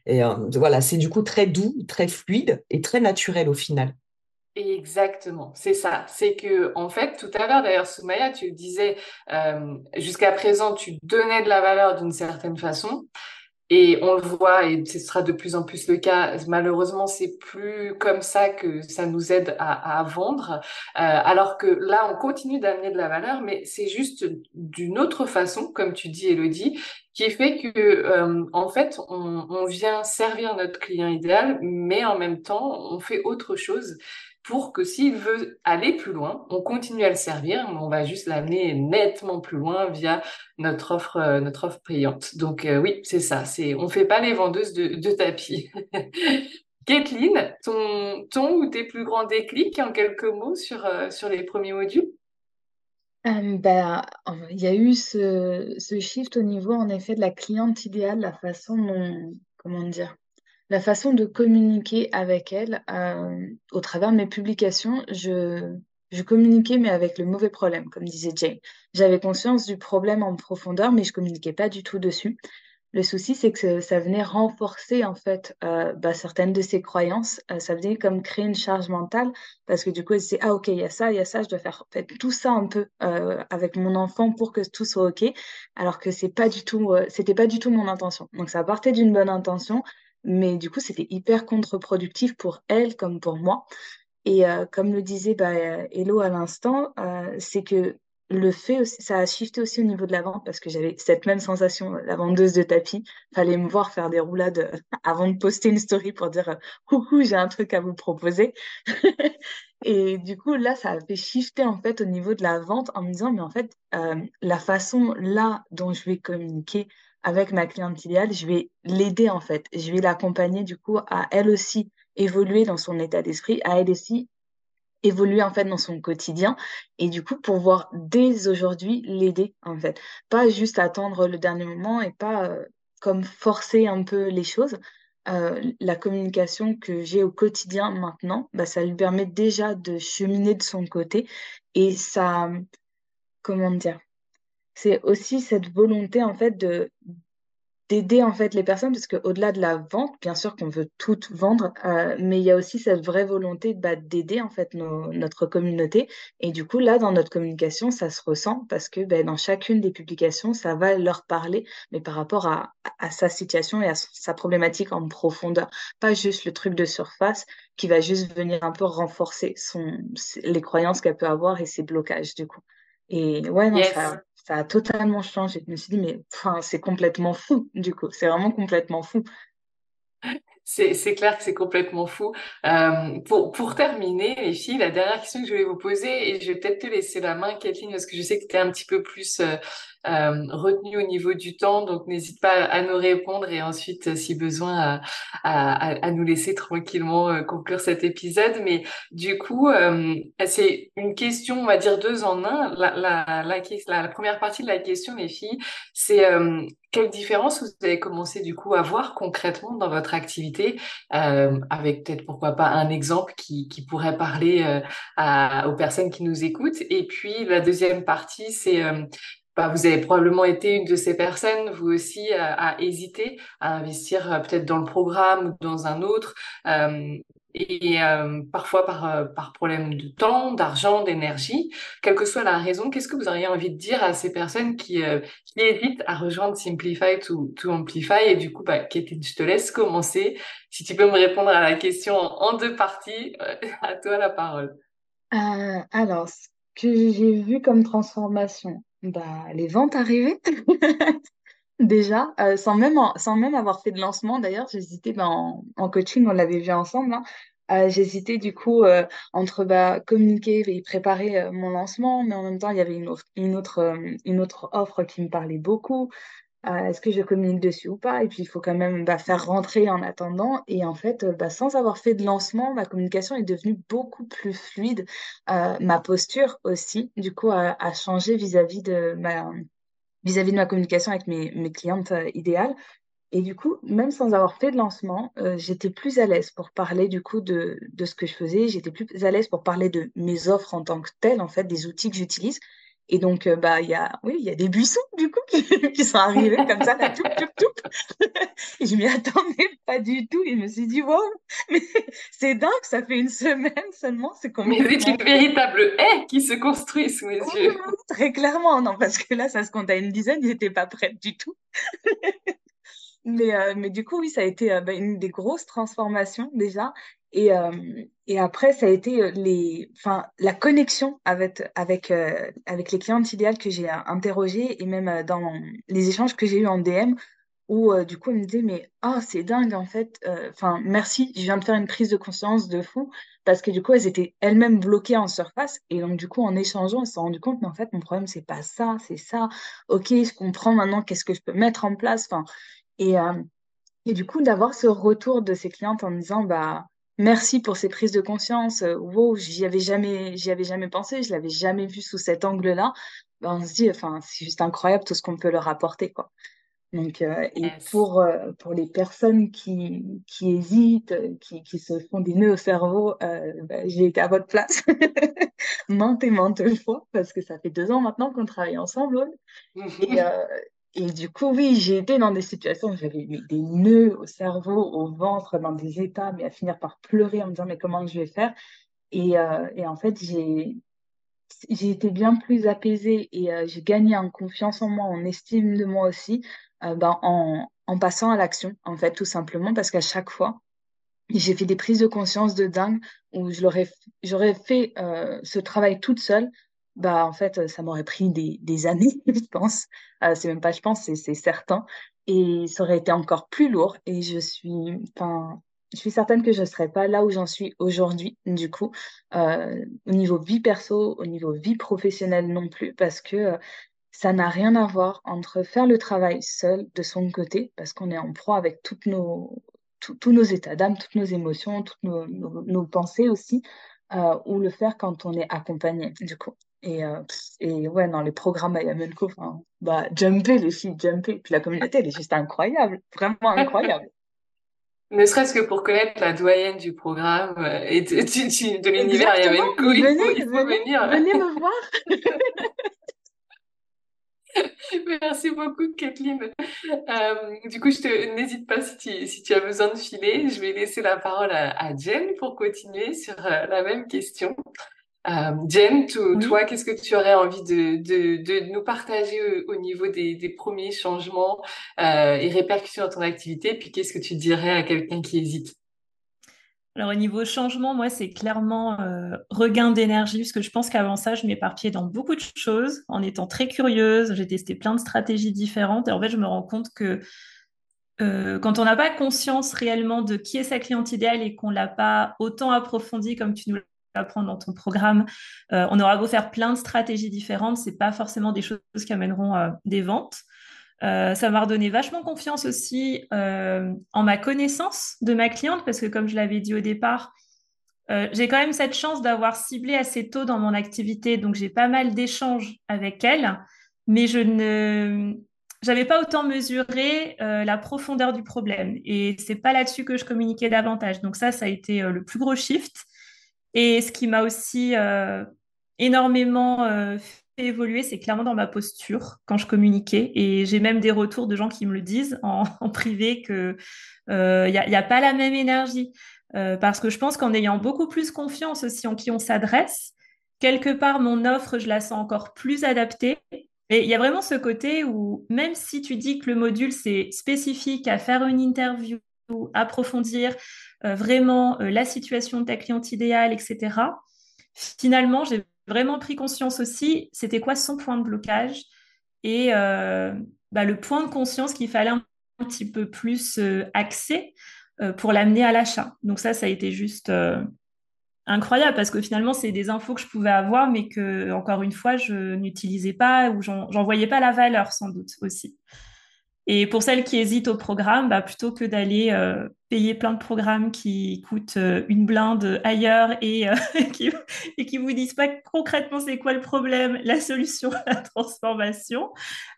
Et euh, voilà, c'est du coup très doux, très fluide et très naturel au final. Exactement, c'est ça. C'est que, en fait, tout à l'heure, d'ailleurs, Soumaya, tu disais, euh, jusqu'à présent, tu donnais de la valeur d'une certaine façon. Et on le voit, et ce sera de plus en plus le cas. Malheureusement, c'est plus comme ça que ça nous aide à, à vendre. Euh, alors que là, on continue d'amener de la valeur, mais c'est juste d'une autre façon, comme tu dis, Elodie, qui fait que, euh, en fait, on, vient servir notre client idéal, mais en même temps, on fait autre chose pour que s'il veut aller plus loin, on continue à le servir, mais on va juste l'amener nettement plus loin via notre offre, euh, notre offre payante. Donc euh, oui, c'est ça. C'est, on fait pas les vendeuses de, tapis. Kathleen, ton, ton ou tes plus grands déclics en quelques mots sur, sur les premiers modules? Euh, ben, il y a eu ce, ce shift au niveau, en effet, de la cliente idéale, la façon dont, comment dire, la façon de communiquer avec elle. euh, au travers de mes publications, je, je communiquais, mais avec le mauvais problème, comme disait Jane. J'avais conscience du problème en profondeur, mais je communiquais pas du tout dessus. Le souci, c'est que ça venait renforcer en fait euh, bah, certaines de ses croyances. Euh, ça venait comme créer une charge mentale parce que du coup, elle disait ah ok, il y a ça, il y a ça, je dois faire tout ça un peu euh, avec mon enfant pour que tout soit ok. Alors que c'est pas du tout, c'était pas du tout mon intention. Donc ça partait d'une bonne intention, mais du coup, c'était hyper contre-productif pour elle comme pour moi. Et comme le disait bah, Hello à l'instant, c'est que le fait aussi, ça a shifté aussi au niveau de la vente parce que j'avais cette même sensation, la vendeuse de tapis, fallait me voir faire des roulades avant de poster une story pour dire coucou, j'ai un truc à vous proposer. Et du coup, là, ça a fait shifter en fait au niveau de la vente en me disant, mais en fait, euh, la façon là dont je vais communiquer avec ma cliente idéale, je vais l'aider en fait. Je vais l'accompagner du coup à elle aussi évoluer dans son état d'esprit, à elle aussi évoluer en fait dans son quotidien. Et du coup pouvoir dès aujourd'hui l'aider en fait. Pas juste attendre le dernier moment et pas euh, comme forcer un peu les choses. Euh, la communication que j'ai au quotidien maintenant bah, ça lui permet déjà de cheminer de son côté. Et ça comment dire? C'est aussi cette volonté en fait de d'aider en fait les personnes parce qu'au-delà de la vente, bien sûr qu'on veut tout vendre, euh, mais il y a aussi cette vraie volonté bah, d'aider en fait notre communauté. Et du coup là dans notre communication ça se ressent parce que bah, dans chacune des publications ça va leur parler, mais par rapport à, sa situation et à sa problématique en profondeur, pas juste le truc de surface qui va juste venir un peu renforcer les croyances qu'elle peut avoir et ses blocages du coup. Et ouais non ça ça a totalement changé. Je me suis dit, mais c'est complètement fou, du coup. C'est vraiment complètement fou. C'est clair que c'est complètement fou. Euh, pour, pour terminer, les filles, la dernière question que je vais vous poser, et je vais peut-être te laisser la main, Kathleen, parce que je sais que tu es un petit peu plus euh, euh, retenu au niveau du temps, donc n'hésite pas à nous répondre et ensuite, si besoin, à, à, nous laisser tranquillement conclure cet épisode. Mais du coup, c'est une question, on va dire deux en un. La, la, la, la, première partie de la question, les filles, c'est quelle différence vous avez commencé du coup à voir concrètement dans votre activité, euh, avec peut-être pourquoi pas un exemple qui, pourrait parler euh, aux personnes qui nous écoutent. Et puis la deuxième partie, c'est euh, bah, vous avez probablement été une de ces personnes, vous aussi, à, hésiter à investir peut-être dans le programme ou dans un autre. Et euh, parfois par, euh, par problème de temps, d'argent, d'énergie, quelle que soit la raison, qu'est-ce que vous auriez envie de dire à ces personnes qui, euh, qui hésitent à rejoindre Simplify to, Amplify Et du coup, bah, je te laisse commencer. Si tu peux me répondre à la question en, deux parties, à toi la parole. alors, ce que j'ai vu comme transformation, bah, les ventes arrivaient. Déjà, sans même, sans même avoir fait de lancement, d'ailleurs, j'hésitais ben, en, coaching, on l'avait vu ensemble, hein, euh, j'hésitais du coup euh, entre bah, communiquer et préparer euh, mon lancement, mais en même temps, il y avait une autre, une autre, une autre offre qui me parlait beaucoup. Est-ce que je communique dessus ou pas? Et puis, il faut quand même bah, faire rentrer en attendant. Et en fait, bah, sans avoir fait de lancement, ma communication est devenue beaucoup plus fluide. ma posture aussi, du coup, a changé vis-à-vis de ma, vis-à-vis de ma communication avec mes, clientes idéales. Et du coup, même sans avoir fait de lancement, euh, j'étais plus à l'aise pour parler du coup de, de ce que je faisais. J'étais plus à l'aise pour parler de mes offres en tant que telles, en fait, des outils que j'utilise. Et donc, euh, bah, il y a, oui, il y a des buissons, du coup, qui, sont arrivés comme ça, là, tout, tout, tout. Et je m'y attendais pas du tout. Et je me suis dit, wow, mais c'est dingue, ça fait une semaine seulement, c'est complètement... Mais c'est une véritable haie qui se construit sous mes yeux. Très clairement, non, parce que là, ça se compte à une dizaine, ils n'étaient pas prêts du tout. Mais, euh, mais du coup, oui, ça a été euh, bah, une des grosses transformations déjà. Et, euh, et après, ça a été les, enfin, la connexion avec, avec, avec les clientes idéales que j'ai interrogées et même dans les échanges que j'ai eus en DM, où du coup, elle me disait, mais ah, c'est dingue en fait, enfin, merci, je viens de faire une prise de conscience de fou, parce que du coup, elles étaient elles-mêmes bloquées en surface, et donc du coup, en échangeant, elles se sont rendues compte, mais en fait, mon problème, c'est pas ça, c'est ça, ok, je comprends maintenant qu'est-ce que je peux mettre en place, enfin, et, et du coup, d'avoir ce retour de ces clientes en me disant, bah, merci pour ces prises de conscience, wow, j'y avais jamais, j'y avais jamais pensé, je l'avais jamais vu sous cet angle-là, bah, on se dit, enfin, c'est juste incroyable tout ce qu'on peut leur apporter, quoi. Donc, euh, et pour, euh, pour les personnes qui, qui hésitent, qui, qui se font des nœuds au cerveau, euh, bah, j'ai été à votre place. Maintes et maintes fois, parce que ça fait deux ans maintenant qu'on travaille ensemble. Et, et du coup, oui, j'ai été dans des situations où j'avais des nœuds au cerveau, au ventre, dans des états, mais à finir par pleurer en me disant, mais comment je vais faire? Et, et en fait, j'ai été bien plus apaisée et j'ai gagné en confiance en moi, en estime de moi aussi, euh, ben, en, en passant à l'action, en fait, tout simplement, parce qu'à chaque fois, j'ai fait des prises de conscience de dingue où j'aurais fait euh, ce travail toute seule. Bah, en fait, ça m'aurait pris des, des années, je pense. Euh, c'est même pas, je pense, c'est certain. Et ça aurait été encore plus lourd. Et je suis, enfin, je suis certaine que je ne serais pas là où j'en suis aujourd'hui, du coup, euh, au niveau vie perso, au niveau vie professionnelle non plus, parce que ça n'a rien à voir entre faire le travail seul de son côté, parce qu'on est en proie avec nos, tous nos états d'âme, toutes nos émotions, toutes nos, nos, pensées aussi, euh, ou le faire quand on est accompagné, du coup. Et, euh, et ouais, dans les programmes à Yamenko, bah, jumper les filles, jumper. Puis la communauté, elle est juste incroyable, vraiment incroyable. Ne serait-ce que pour connaître la doyenne du programme euh, et de, de, l'univers Yamenko, il faut, il faut venir. Venez me voir. Merci beaucoup, Kathleen. Euh, du coup, je te n'hésite pas si tu, si tu as besoin de filer. Je vais laisser la parole à, Jen pour continuer sur la même question. Euh, Jen, toi, qu'est-ce que tu aurais envie de, de, de nous partager au, niveau des, des, premiers changements et répercussions dans ton activité? Puis qu'est-ce que tu dirais à quelqu'un qui hésite? Alors au niveau changement, moi, c'est clairement euh, regain d'énergie, parce que je pense qu'avant ça, je m'éparpillais dans beaucoup de choses, en étant très curieuse. J'ai testé plein de stratégies différentes, et en fait, je me rends compte que euh, quand on n'a pas conscience réellement de qui est sa cliente idéale et qu'on l'a pas autant approfondi comme tu nous l'apprends dans ton programme, euh, on aura beau faire plein de stratégies différentes, c'est pas forcément des choses qui amèneront des ventes. Euh, ça m'a redonné vachement confiance aussi euh, en ma connaissance de ma cliente parce que comme je l'avais dit au départ, euh, j'ai quand même cette chance d'avoir ciblé assez tôt dans mon activité, donc j'ai pas mal d'échanges avec elle, mais je ne j'avais pas autant mesuré la profondeur du problème et c'est pas là-dessus que je communiquais davantage. Donc ça, ça a été le plus gros shift et ce qui m'a aussi énormément évolué, c'est clairement dans ma posture quand je communiquais. Et j'ai même des retours de gens qui me le disent en, privé que il euh, n'y a, pas la même énergie. Euh, parce que je pense qu'en ayant beaucoup plus confiance aussi en qui on s'adresse, quelque part, mon offre, je la sens encore plus adaptée. Et il y a vraiment ce côté où, même si tu dis que le module, c'est spécifique à faire une interview, approfondir euh, vraiment la situation de ta cliente idéale, etc., finalement, j'ai vraiment pris conscience aussi, c'était quoi son point de blocage et euh, bah, le point de conscience qu'il fallait un, petit peu plus euh, axer euh, pour l'amener à l'achat. Donc ça, ça a été juste incroyable parce que finalement, c'est des infos que je pouvais avoir, mais que, encore une fois, je n'utilisais pas ou j'en voyais pas la valeur sans doute aussi. Et pour celles qui hésitent au programme, bah, plutôt que d'aller euh, payer plein de programmes qui coûtent euh, une blinde ailleurs et, euh, qui, et qui vous disent pas concrètement c'est quoi le problème, la solution, la transformation.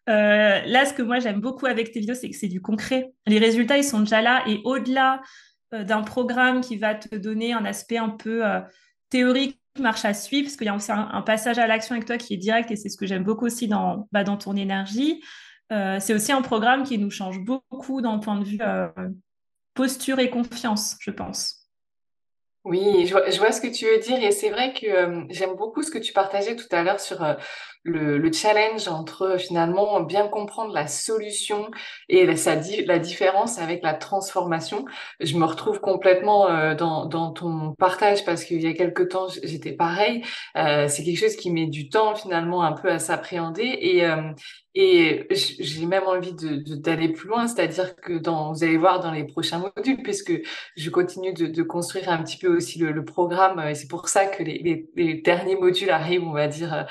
là, ce que moi j'aime beaucoup avec tes vidéos, c'est que c'est du concret. Les résultats, ils sont déjà là et au-delà d'un programme qui va te donner un aspect un peu théorique marche à suivre, parce qu'il y a aussi un, passage à l'action avec toi qui est direct et c'est ce que j'aime beaucoup aussi dans, bah, dans ton énergie. Euh, c'est aussi un programme qui nous change beaucoup le point de vue euh, posture et confiance, je pense. Oui, je vois, ce que tu veux dire et c'est vrai que euh, j'aime beaucoup ce que tu partageais tout à l'heure sur le, le, challenge entre finalement bien comprendre la solution et la, différence avec la transformation. Je me retrouve complètement euh, dans, ton partage parce qu'il y a quelque temps, j'étais pareil. Euh, c'est quelque chose qui met du temps finalement un peu à s'appréhender et, euh, j'ai même envie d'aller plus loin, c'est-à-dire que vous allez voir dans les prochains modules, puisque je continue de, construire un petit peu aussi le, programme, et c'est pour ça que les, derniers modules arrivent, on va dire,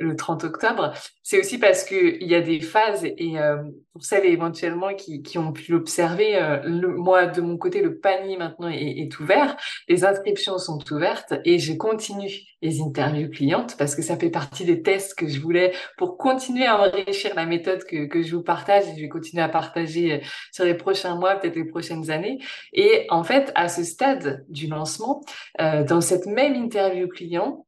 le 30 octobre. C'est aussi parce qu'il y a des phases, et euh, pour celles éventuellement qui, qui ont pu l'observer, euh, le, moi, de mon côté, le panier maintenant est, est ouvert, les inscriptions sont ouvertes, et je continue les interviews clientes, parce que ça fait partie des tests que je voulais pour continuer à enrichir la méthode que, que je vous partage et je vais continuer à partager euh, sur les prochains mois, peut-être les prochaines années. Et en fait, à ce stade du lancement, euh, dans cette même interview client,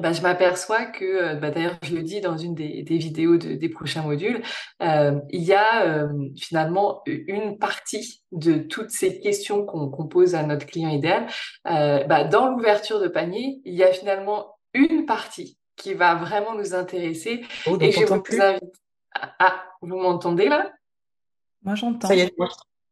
bah, je m'aperçois que, euh, bah, d'ailleurs, je le dis dans une des, des vidéos de, des prochains modules, euh, il y a euh, finalement une partie de toutes ces questions qu'on pose à notre client idéal. Euh, bah, dans l'ouverture de panier, il y a finalement une partie qui va vraiment nous intéresser. Oh, et je vous plus? invite. Ah, vous m'entendez là? Moi, j'entends. Ça y est,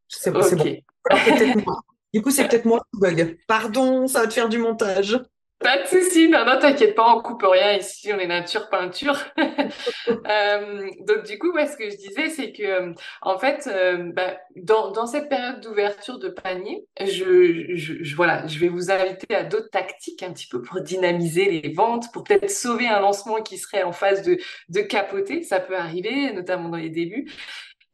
c'est okay. bon. du coup, c'est peut-être moi qui bug. Pardon, ça va te faire du montage. Pas de souci, non, non, t'inquiète pas, on coupe rien ici, on est nature peinture. euh, donc du coup, ouais, ce que je disais, c'est que euh, en fait, euh, bah, dans, dans cette période d'ouverture de panier, je, je, voilà, je vais vous inviter à d'autres tactiques un petit peu pour dynamiser les ventes, pour peut-être sauver un lancement qui serait en phase de, de capoter. Ça peut arriver, notamment dans les débuts.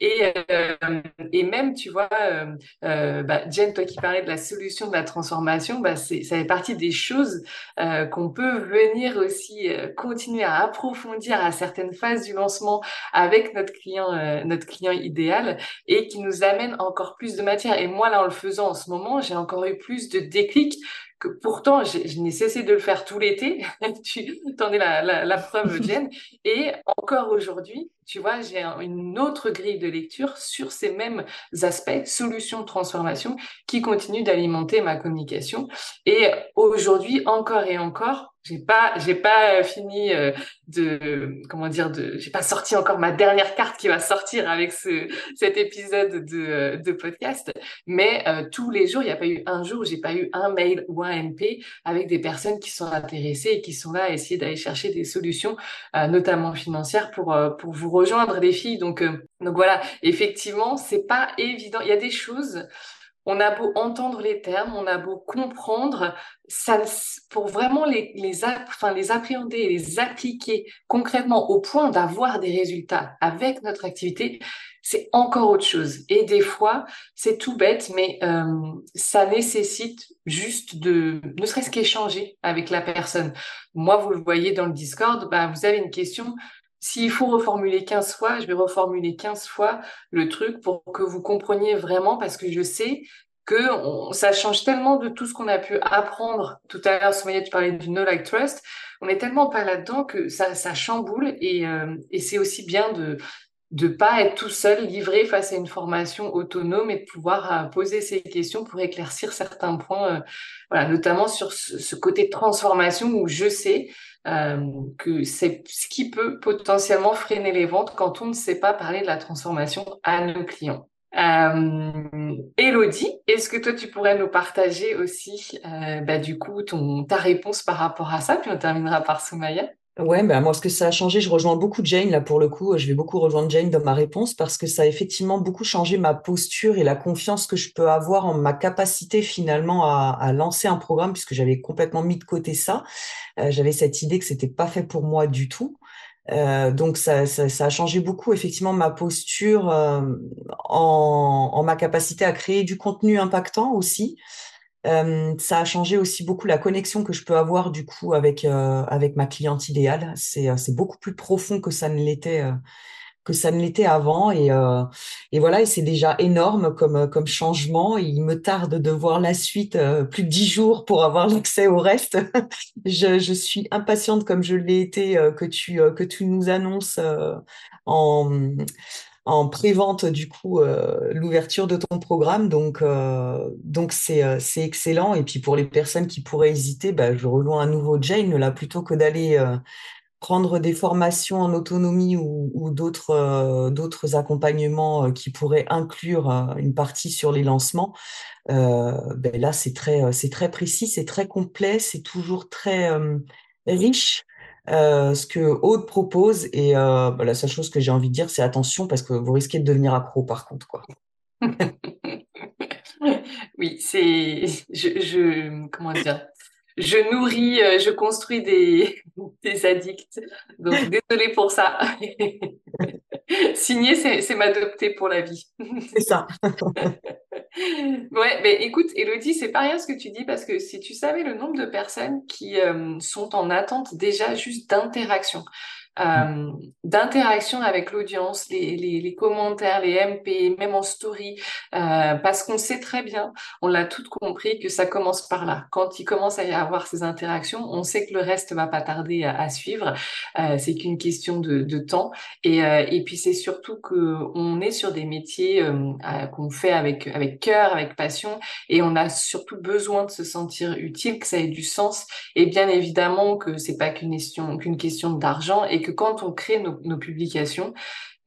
Et, euh, et même, tu vois, euh, euh, bah, Jen, toi qui parlais de la solution de la transformation, bah, ça fait partie des choses euh, qu'on peut venir aussi continuer à approfondir à certaines phases du lancement avec notre client, notre client idéal et qui nous amène encore plus de matière. Et moi, là, en le faisant en ce moment, j'ai encore eu plus de déclics que pourtant, je n'ai cessé de le faire tout l'été. tu en es la, la, la preuve, Jen. Et encore aujourd'hui, tu vois, j'ai une autre grille de lecture sur ces mêmes aspects, solutions, transformation, qui continuent d'alimenter ma communication. Et aujourd'hui, encore et encore, j'ai pas j'ai pas fini euh, de comment dire de j'ai pas sorti encore ma dernière carte qui va sortir avec ce cet épisode de, de podcast. Mais euh, tous les jours il n'y a pas eu un jour où j'ai pas eu un mail ou un MP avec des personnes qui sont intéressées et qui sont là à essayer d'aller chercher des solutions euh, notamment financières pour pour vous rejoindre les filles. Donc donc voilà. Effectivement c'est pas évident. Il y a des choses on a beau entendre les termes, on a beau comprendre, pour vraiment les, appréhender les appliquer concrètement au point d'avoir des résultats avec notre activité, c'est encore autre chose. Et des fois, c'est tout bête, mais euh, ça nécessite juste de, ne serait-ce qu'échanger avec la personne. Moi, vous le voyez dans le Discord, bah, vous avez une question, s'il faut reformuler 15 fois, je vais reformuler 15 fois le truc pour que vous compreniez vraiment parce que je sais que ça change tellement de tout ce qu'on a pu apprendre tout à l'heure. Soumaya, tu parlais du No Like Trust. On est tellement pas là-dedans que ça, chamboule et, euh, et c'est aussi bien de de pas être tout seul livré face à une formation autonome et de pouvoir euh, poser ces questions pour éclaircir certains points, euh, voilà, notamment sur ce, ce, côté transformation où je sais que c'est ce qui peut potentiellement freiner les ventes quand on ne sait pas parler de la transformation à nos clients. Euh, Elodie, est-ce que toi tu pourrais nous partager aussi euh, bah, du coup ton, ta réponse par rapport à ça, puis on terminera par Soumaya Ouais, ben moi, ce que ça a changé, je rejoins beaucoup Jane là pour le coup. Je vais beaucoup rejoindre Jane dans ma réponse parce que ça a effectivement beaucoup changé ma posture et la confiance que je peux avoir en ma capacité finalement à, à lancer un programme puisque j'avais complètement mis de côté ça. Euh, j'avais cette idée que c'était pas fait pour moi du tout. Euh, donc ça, ça, ça, a changé beaucoup effectivement ma posture euh, en, en, ma capacité à créer du contenu impactant aussi. Euh, ça a changé aussi beaucoup la connexion que je peux avoir du coup avec euh, avec ma cliente idéale. C'est c'est beaucoup plus profond que ça ne l'était que ça ne l'était avant. Et, euh, et voilà, et c'est déjà énorme comme, comme changement. Il me tarde de voir la suite, euh, plus de dix jours pour avoir l'accès au reste. je, je, suis impatiente, comme je l'ai été, euh, que, tu, euh, que tu nous annonces euh, en, en prévente du coup l'ouverture de ton programme. Donc, donc c'est, c'est excellent. Et puis pour les personnes qui pourraient hésiter, bah, je rejoins à nouveau Jane là plutôt que d'aller prendre des formations en autonomie ou, d'autres d'autres accompagnements qui pourraient inclure une partie sur les lancements, ben là c'est très c'est très précis, c'est très complet, c'est toujours très riche. Ce que Aude propose et bah, la seule chose que j'ai envie de dire c'est attention parce que vous risquez de devenir accro par contre quoi. oui, c'est je, je comment dire? Je nourris, euh, je construis des, des addicts. Donc, désolée pour ça. Signer, c'est m'adopter pour la vie. C'est ça. ouais, mais écoute, Elodie, c'est pas rien ce que tu dis parce que si tu savais le nombre de personnes qui euh, sont en attente déjà juste d'interaction, euh, d'interaction avec l'audience, les, commentaires, les MP, même en story, euh, parce qu'on sait très bien, on l'a tout compris, que ça commence par là. Quand il commence à y avoir ces interactions, on sait que le reste va pas tarder à, suivre. Euh, c'est qu'une question de, temps. Et, puis c'est surtout que on est sur des métiers qu'on fait avec avec cœur, avec passion, et on a surtout besoin de se sentir utile, que ça ait du sens. Et bien évidemment que c'est pas qu'une question qu'une question d'argent et que quand on crée nos, publications,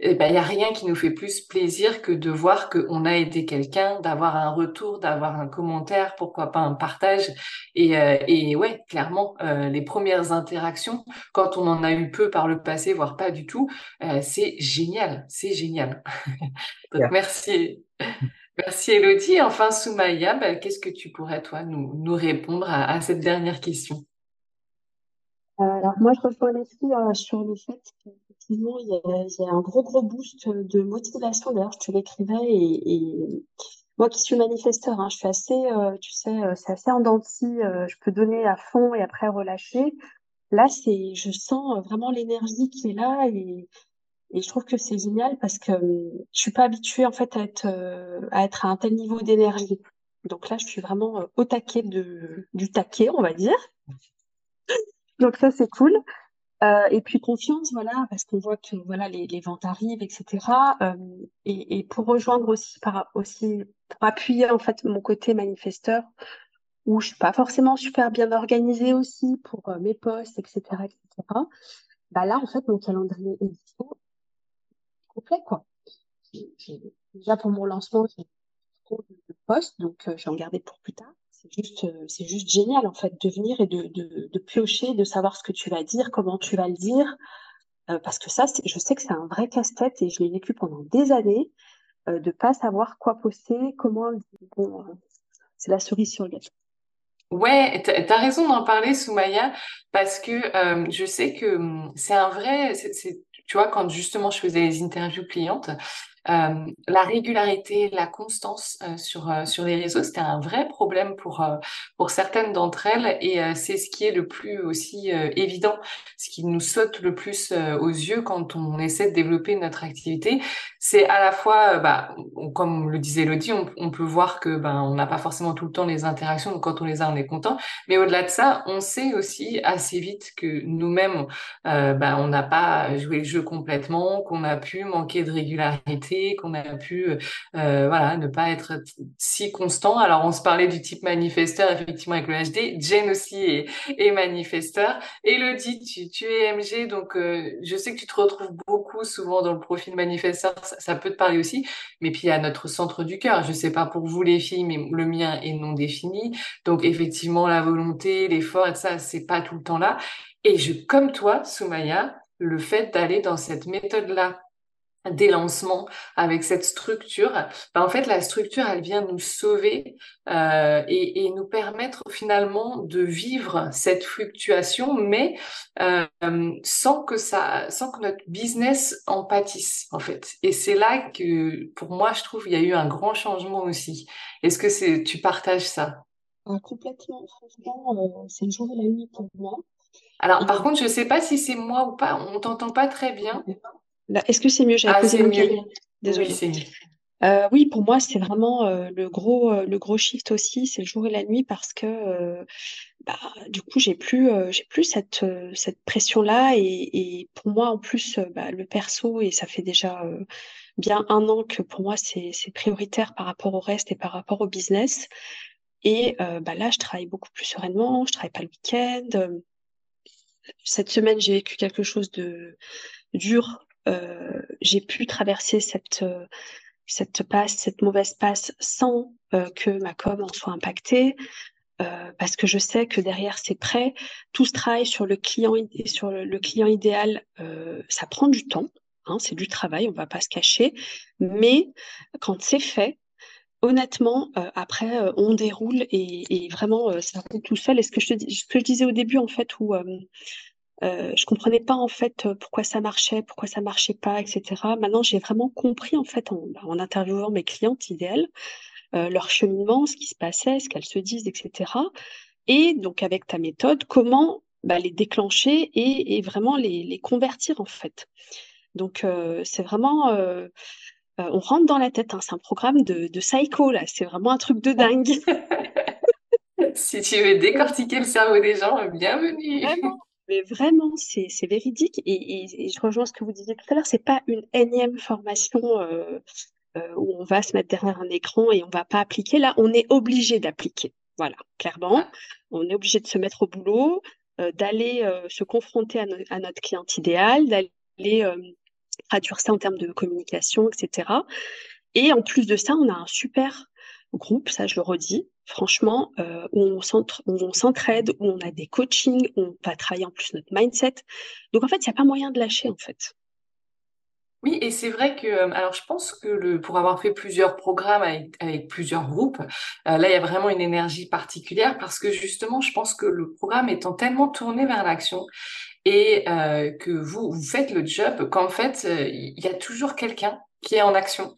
il eh ben, n'y a rien qui nous fait plus plaisir que de voir qu'on a aidé quelqu'un, d'avoir un retour, d'avoir un commentaire, pourquoi pas un partage. Et, euh, et ouais, clairement, euh, les premières interactions, quand on en a eu peu par le passé, voire pas du tout, euh, c'est génial, c'est génial. Donc merci. Merci Elodie. Enfin, Soumaya, ben, qu'est-ce que tu pourrais, toi, nous, nous répondre à cette dernière question? Alors moi, je rejoins les filles euh, sur le fait qu'effectivement, il y, a, un gros, gros boost de motivation. D'ailleurs, je te l'écrivais et, moi qui suis manifesteur, hein, je suis assez, euh, tu sais, c'est assez en je peux donner à fond et après relâcher. Là, c'est, je sens vraiment l'énergie qui est là et, et je trouve que c'est génial parce que je suis pas habituée en fait à être, à être à un tel niveau d'énergie. Donc là, je suis vraiment au taquet de, du taquet, on va dire. Donc ça, c'est cool. Euh, et puis confiance, voilà, parce qu'on voit que voilà les, ventes arrivent, etc. Euh, et, pour rejoindre aussi, pour appuyer en fait mon côté manifesteur, où je suis pas forcément super bien organisée aussi pour euh, mes posts, etc., etc. Bah là, en fait, mon calendrier est complet, quoi. Déjà pour mon lancement, j'ai trop de posts, donc je vais en garder pour plus tard c'est juste, euh, c'est juste génial en fait de venir et de, de, piocher, de savoir ce que tu vas dire, comment tu vas le dire, euh, parce que ça, je sais que c'est un vrai casse-tête et je l'ai vécu pendant des années euh, de pas savoir quoi poster, comment. Bon, euh, c'est la cerise sur le gâteau. Ouais, tu as raison d'en parler, Soumaya, parce que je sais que hum, c'est un vrai, tu vois, quand justement je faisais les interviews clientes, euh, la régularité, la constance euh, sur euh, sur les réseaux, c'était un vrai problème pour pour certaines d'entre elles et c'est ce qui est le plus aussi évident, ce qui nous saute le plus aux yeux quand on essaie de développer notre activité, c'est à la fois, bah, comme le disait Elodie, on, peut voir que ben on n'a pas forcément tout le temps les interactions, donc quand on les a, on est content, mais au-delà de ça, on sait aussi assez vite que nous-mêmes, ben, on n'a pas joué le jeu complètement, qu'on a pu manquer de régularité qu'on a pu euh, voilà ne pas être si constant. Alors on se parlait du type manifesteur effectivement avec le HD. Jen aussi est, est manifesteur. Elodie, tu, tu es MG, donc euh, je sais que tu te retrouves beaucoup souvent dans le profil manifesteur. Ça, peut te parler aussi. Mais puis il y a notre centre du cœur. Je sais pas pour vous les filles, mais le mien est non défini. Donc effectivement la volonté, l'effort ça, c'est pas tout le temps là. Et je, comme toi, Soumaya, le fait d'aller dans cette méthode-là des lancements avec cette structure, ben en fait la structure elle vient nous sauver euh, et, et, nous permettre finalement de vivre cette fluctuation, mais euh, sans que ça, sans que notre business en pâtisse en fait. Et c'est là que pour moi je trouve il y a eu un grand changement aussi. Est-ce que c'est tu partages ça? Ah, Complètement, franchement, euh, c'est le jour et la nuit pour moi. Alors par contre je sais pas si c'est moi ou pas, on t'entend pas très bien. Est-ce que c'est mieux? J'avais ah, posé Désolée. Oui, euh, oui, pour moi, c'est vraiment euh, le gros euh, le gros shift aussi, c'est le jour et la nuit parce que bah, du coup, j'ai plus j'ai plus cette cette pression là et, et, pour moi en plus bah, le perso et ça fait déjà bien un an que pour moi c'est c'est prioritaire par rapport au reste et par rapport au business. Et bah là, je travaille beaucoup plus sereinement, je travaille pas le week-end. Cette semaine, j'ai vécu quelque chose de dur. Euh, j'ai pu traverser cette, cette passe, cette mauvaise passe sans que ma com en soit impactée. parce que je sais que derrière c'est prêt. Tout ce travail sur le client, sur le, client idéal, ça prend du temps. Hein, c'est du travail, on va pas se cacher. Mais quand c'est fait, honnêtement, euh, après, euh, on déroule et, vraiment, euh, ça roule tout seul. Et ce que, je te, ce que je disais au début, en fait, où je comprenais pas, en fait, pourquoi ça marchait, pourquoi ça marchait pas, etc. Maintenant, j'ai vraiment compris, en fait, en, en interviewant mes clientes idéales, leur cheminement, ce qui se passait, ce qu'elles se disent, etc. Et donc, avec ta méthode, comment bah, les déclencher et, et vraiment les, les, convertir, en fait. Donc, c'est vraiment euh, on rentre dans la tête. Hein. C'est un programme de, de psycho, là. C'est vraiment un truc de dingue. si tu veux décortiquer le cerveau des gens, bienvenue. Vraiment, mais vraiment, c'est véridique. Et, je rejoins ce que vous disiez tout à l'heure. C'est pas une énième formation euh, euh, où on va se mettre derrière un écran et on va pas appliquer. Là, on est obligé d'appliquer. Voilà, clairement, ah. on est obligé de se mettre au boulot, d'aller se confronter à, à, notre cliente idéale, d'aller traduire ça en termes de communication, etc. Et en plus de ça, on a un super groupe, ça je le redis, franchement, euh, où on s'entraide, où on a des coachings, où on va travailler en plus notre mindset. Donc en fait, il n'y a pas moyen de lâcher en fait. Oui, et c'est vrai que, euh, alors je pense que pour avoir fait plusieurs programmes avec, plusieurs groupes, euh, là il y a vraiment une énergie particulière parce que justement, je pense que le programme étant tellement tourné vers l'action et que vous, vous faites le job, qu'en fait, il y a toujours quelqu'un qui est en action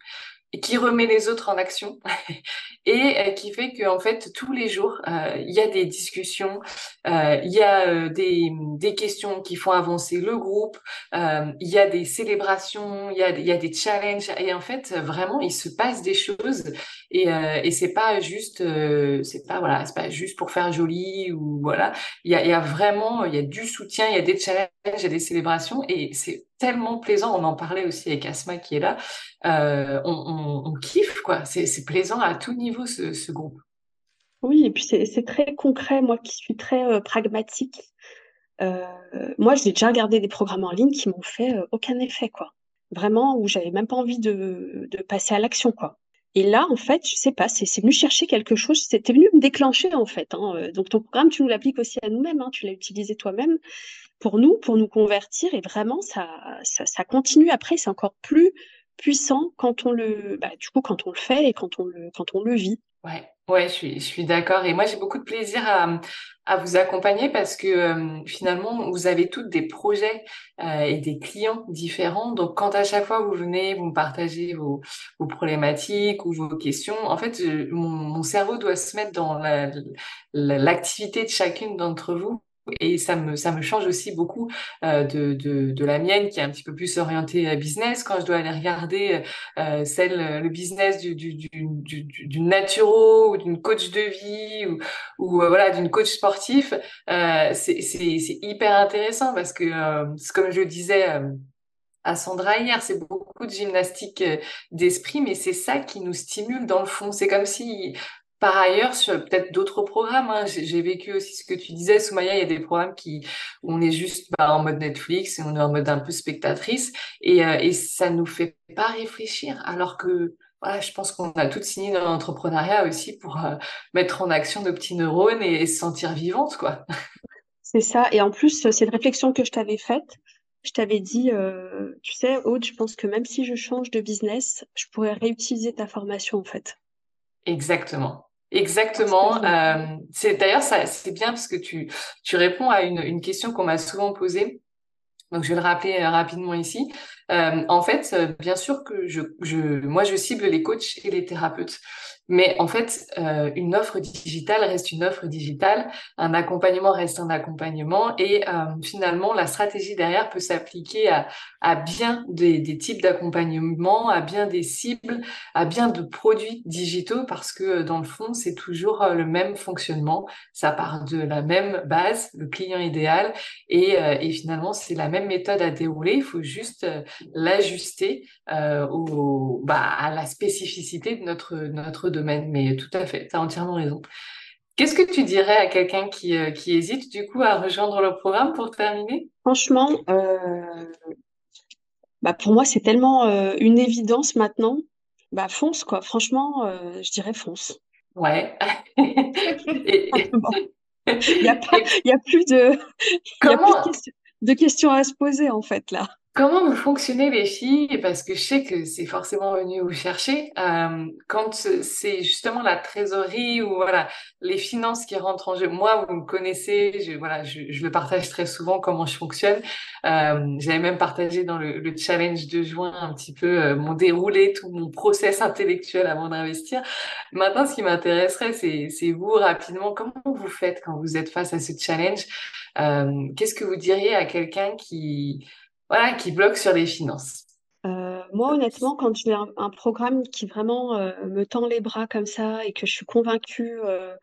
qui remet les autres en action et euh, qui fait que en fait tous les jours euh, il y a des discussions, euh, il y a des, des, questions qui font avancer le groupe, il y a des célébrations, il y a, y a des challenges et en fait vraiment il se passe des choses et, et c'est pas juste c'est pas voilà c'est pas juste pour faire joli ou voilà. Il y a, y a vraiment il y a du soutien, il y a des challenges, a des célébrations et c'est tellement plaisant. On en parlait aussi avec Asma qui est là. Euh, on, kiffe, quoi. C'est plaisant à tout niveau, ce, groupe. Oui, et puis c'est très concret. Moi qui suis très euh, pragmatique, euh, moi j'ai déjà regardé des programmes en ligne qui m'ont fait aucun effet, quoi. Vraiment, où j'avais même pas envie de, passer à l'action, quoi. Et là, en fait, je sais pas, c'est venu chercher quelque chose, c'était venu me déclencher, en fait. Hein. Donc, ton programme, tu nous l'appliques aussi à nous-mêmes, hein. tu l'as utilisé toi-même pour nous, pour nous convertir. Et vraiment, ça, ça, continue après, c'est encore plus puissant quand on le, bah, du coup, quand on le fait et quand on le, quand on le vit. Ouais, ouais, je suis, je suis d'accord. Et moi, j'ai beaucoup de plaisir à, à vous accompagner parce que euh, finalement, vous avez toutes des projets euh, et des clients différents. Donc, quand à chaque fois vous venez, vous me partagez vos, vos problématiques ou vos questions, en fait, mon, mon, cerveau doit se mettre dans l'activité de chacune d'entre vous et ça me, ça me change aussi beaucoup euh, de, de, de, la mienne qui est un petit peu plus orientée à business. Quand je dois aller regarder euh, celle, le business du, du, du, du, d'une naturo ou d'une coach de vie ou, ou euh, voilà d'une coach sportif, euh, c'est, hyper intéressant parce que, euh, comme je le disais à Sandra hier, c'est beaucoup de gymnastique d'esprit, mais c'est ça qui nous stimule dans le fond. C'est comme si par ailleurs, sur peut-être d'autres programmes, hein, j'ai vécu aussi ce que tu disais, Soumaya, il y a des programmes qui, où on est juste bah, en mode Netflix et on est en mode un peu spectatrice et, euh, et ça nous fait pas réfléchir. Alors que voilà, je pense qu'on a toutes signé dans l'entrepreneuriat aussi pour euh, mettre en action nos petits neurones et, se sentir vivante, quoi. C'est ça. Et en plus, c'est une réflexion que je t'avais faite. Je t'avais dit, euh, tu sais, Aude, je pense que même si je change de business, je pourrais réutiliser ta formation, en fait. Exactement. Exactement. Euh, c'est d'ailleurs ça, c'est bien parce que tu tu réponds à une, une question qu'on m'a souvent posée. Donc je vais le rappeler euh, rapidement ici. Euh, en fait, bien sûr que je, je moi je cible les coachs et les thérapeutes. Mais en fait, euh, une offre digitale reste une offre digitale, un accompagnement reste un accompagnement, et euh, finalement, la stratégie derrière peut s'appliquer à, bien des, types d'accompagnement, à bien des cibles, à bien de produits digitaux, parce que euh, dans le fond, c'est toujours le même fonctionnement, ça part de la même base, le client idéal, et, et finalement, c'est la même méthode à dérouler, il faut juste l'ajuster au, bah, à la spécificité de notre, notre domaine. Mais tout à fait, tu as entièrement raison. Qu'est-ce que tu dirais à quelqu'un qui, euh, qui hésite du coup à rejoindre le programme pour terminer? Franchement, euh, bah pour moi, c'est tellement euh, une évidence maintenant. Bah fonce, quoi. Franchement, je dirais fonce. Ouais. Et. Il n'y a plus de, il y a plus de comment, de questions à se poser, en fait, là. Comment vous fonctionnez les filles? Parce que je sais que c'est forcément venu vous chercher. Euh, quand c'est justement la trésorerie ou voilà les finances qui rentrent en jeu. Moi, vous me connaissez, je, voilà, je, je le partage très souvent comment je fonctionne. Euh, j'avais même partagé dans le, le challenge de juin un petit peu euh, mon déroulé, tout mon process intellectuel avant d'investir. Maintenant, ce qui m'intéresserait, c'est vous rapidement. Comment vous faites quand vous êtes face à ce challenge? Euh, qu'est-ce que vous diriez à quelqu'un qui qui bloque sur les finances. Euh, moi, honnêtement, quand j'ai un, programme qui vraiment euh, me tend les bras comme ça et que je suis convaincue euh,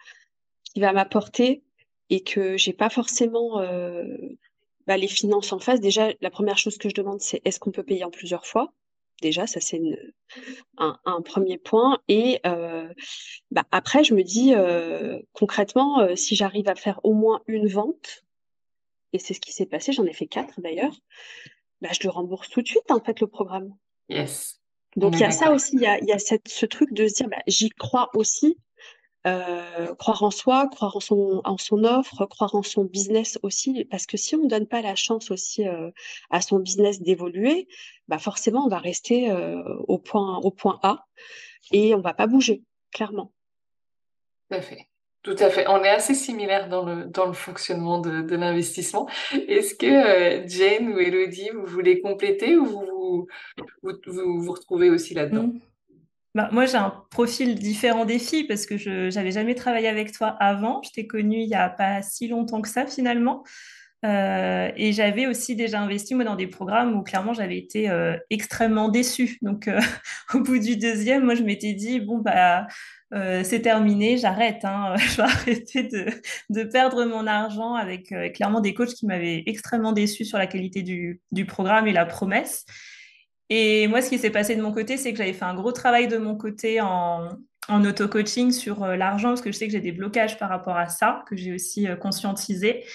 qu'il va m'apporter et que j'ai pas forcément bah, les finances en face, déjà, la première chose que je demande, c'est est-ce qu'on peut payer en plusieurs fois? Déjà, ça, c'est un, premier point. Et bah, après, je me dis concrètement, si j'arrive à faire au moins une vente, et c'est ce qui s'est passé, j'en ai fait quatre d'ailleurs, bah, je le rembourse tout de suite, en fait, le programme. Yes, on Donc, il y a ça aussi, il y a, il y a cette, ce truc de se dire, bah, j'y crois aussi, euh, croire en soi, croire en son, en son offre, croire en son business aussi, parce que si on ne donne pas la chance aussi euh, à son business d'évoluer, bah forcément, on va rester euh, au point, au point A et on va pas bouger, clairement. Tout à fait. Tout à fait. On est assez similaires dans le, fonctionnement de, de l'investissement. Est-ce que euh, Jane ou Elodie, vous voulez compléter ou vous vous, retrouvez aussi là-dedans? Bah, moi, j'ai un profil différent des filles parce que je j'avais jamais travaillé avec toi avant. Je t'ai connue il y a pas si longtemps que ça finalement. Euh, et j'avais aussi déjà investi moi, dans des programmes où clairement j'avais été euh, extrêmement déçue. Donc au bout du deuxième, moi je m'étais dit bon bah euh, c'est terminé, j'arrête, hein. Je vais arrêter de, perdre mon argent avec euh, clairement des coachs qui m'avaient extrêmement déçue sur la qualité du, programme et la promesse. Et moi, ce qui s'est passé de mon côté, c'est que j'avais fait un gros travail de mon côté en, en auto-coaching sur euh, l'argent, parce que je sais que j'ai des blocages par rapport à ça, que j'ai aussi conscientisé.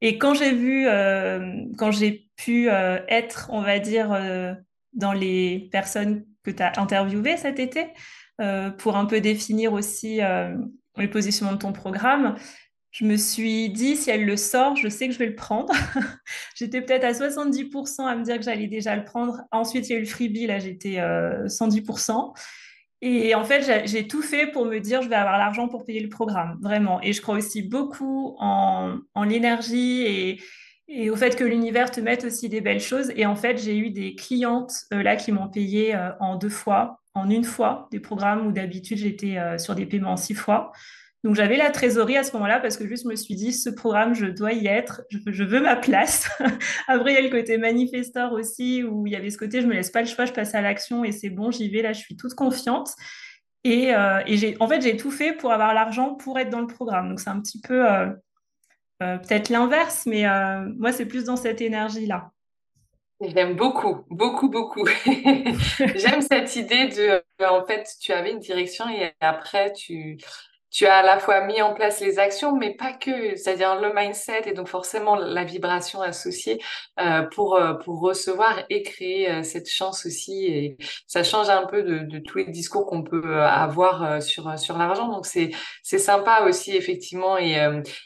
Et quand j'ai vu, quand j'ai pu être, on va dire, dans les personnes que tu as interviewées cet été, euh, pour un peu définir aussi euh, le positionnement de ton programme, je me suis dit, si elle le sort, je sais que je vais le prendre. J'étais peut-être à 70% à me dire que j'allais déjà le prendre. Ensuite, il y a eu le freebie, là, j'étais euh, 110%. Et en fait, j'ai tout fait pour me dire, je vais avoir l'argent pour payer le programme, vraiment. Et je crois aussi beaucoup en, l'énergie et, au fait que l'univers te mette aussi des belles choses. Et en fait, j'ai eu des clientes euh, là qui m'ont payé euh, en deux fois, en une fois, des programmes où d'habitude j'étais euh, sur des paiements en six fois. Donc j'avais la trésorerie à ce moment-là parce que juste je me suis dit, ce programme, je dois y être, je, veux ma place. Après, il y a le côté manifesteur aussi, où il y avait ce côté, je me laisse pas le choix, je passe à l'action et c'est bon, j'y vais, là, je suis toute confiante. Et, euh, en fait, j'ai tout fait pour avoir l'argent pour être dans le programme. Donc, c'est un petit peu euh, peut-être l'inverse, mais moi, c'est plus dans cette énergie-là. J'aime beaucoup, beaucoup, beaucoup. J'aime cette idée de, euh, en fait, tu avais une direction et après, tu, tu as à la fois mis en place les actions, mais pas que, c'est-à-dire le mindset et donc forcément la vibration associée euh, pour, euh, pour recevoir et créer euh, cette chance aussi. Et ça change un peu de, de tous les discours qu'on peut avoir sur, sur l'argent. Donc c'est, c'est sympa aussi, effectivement. Et,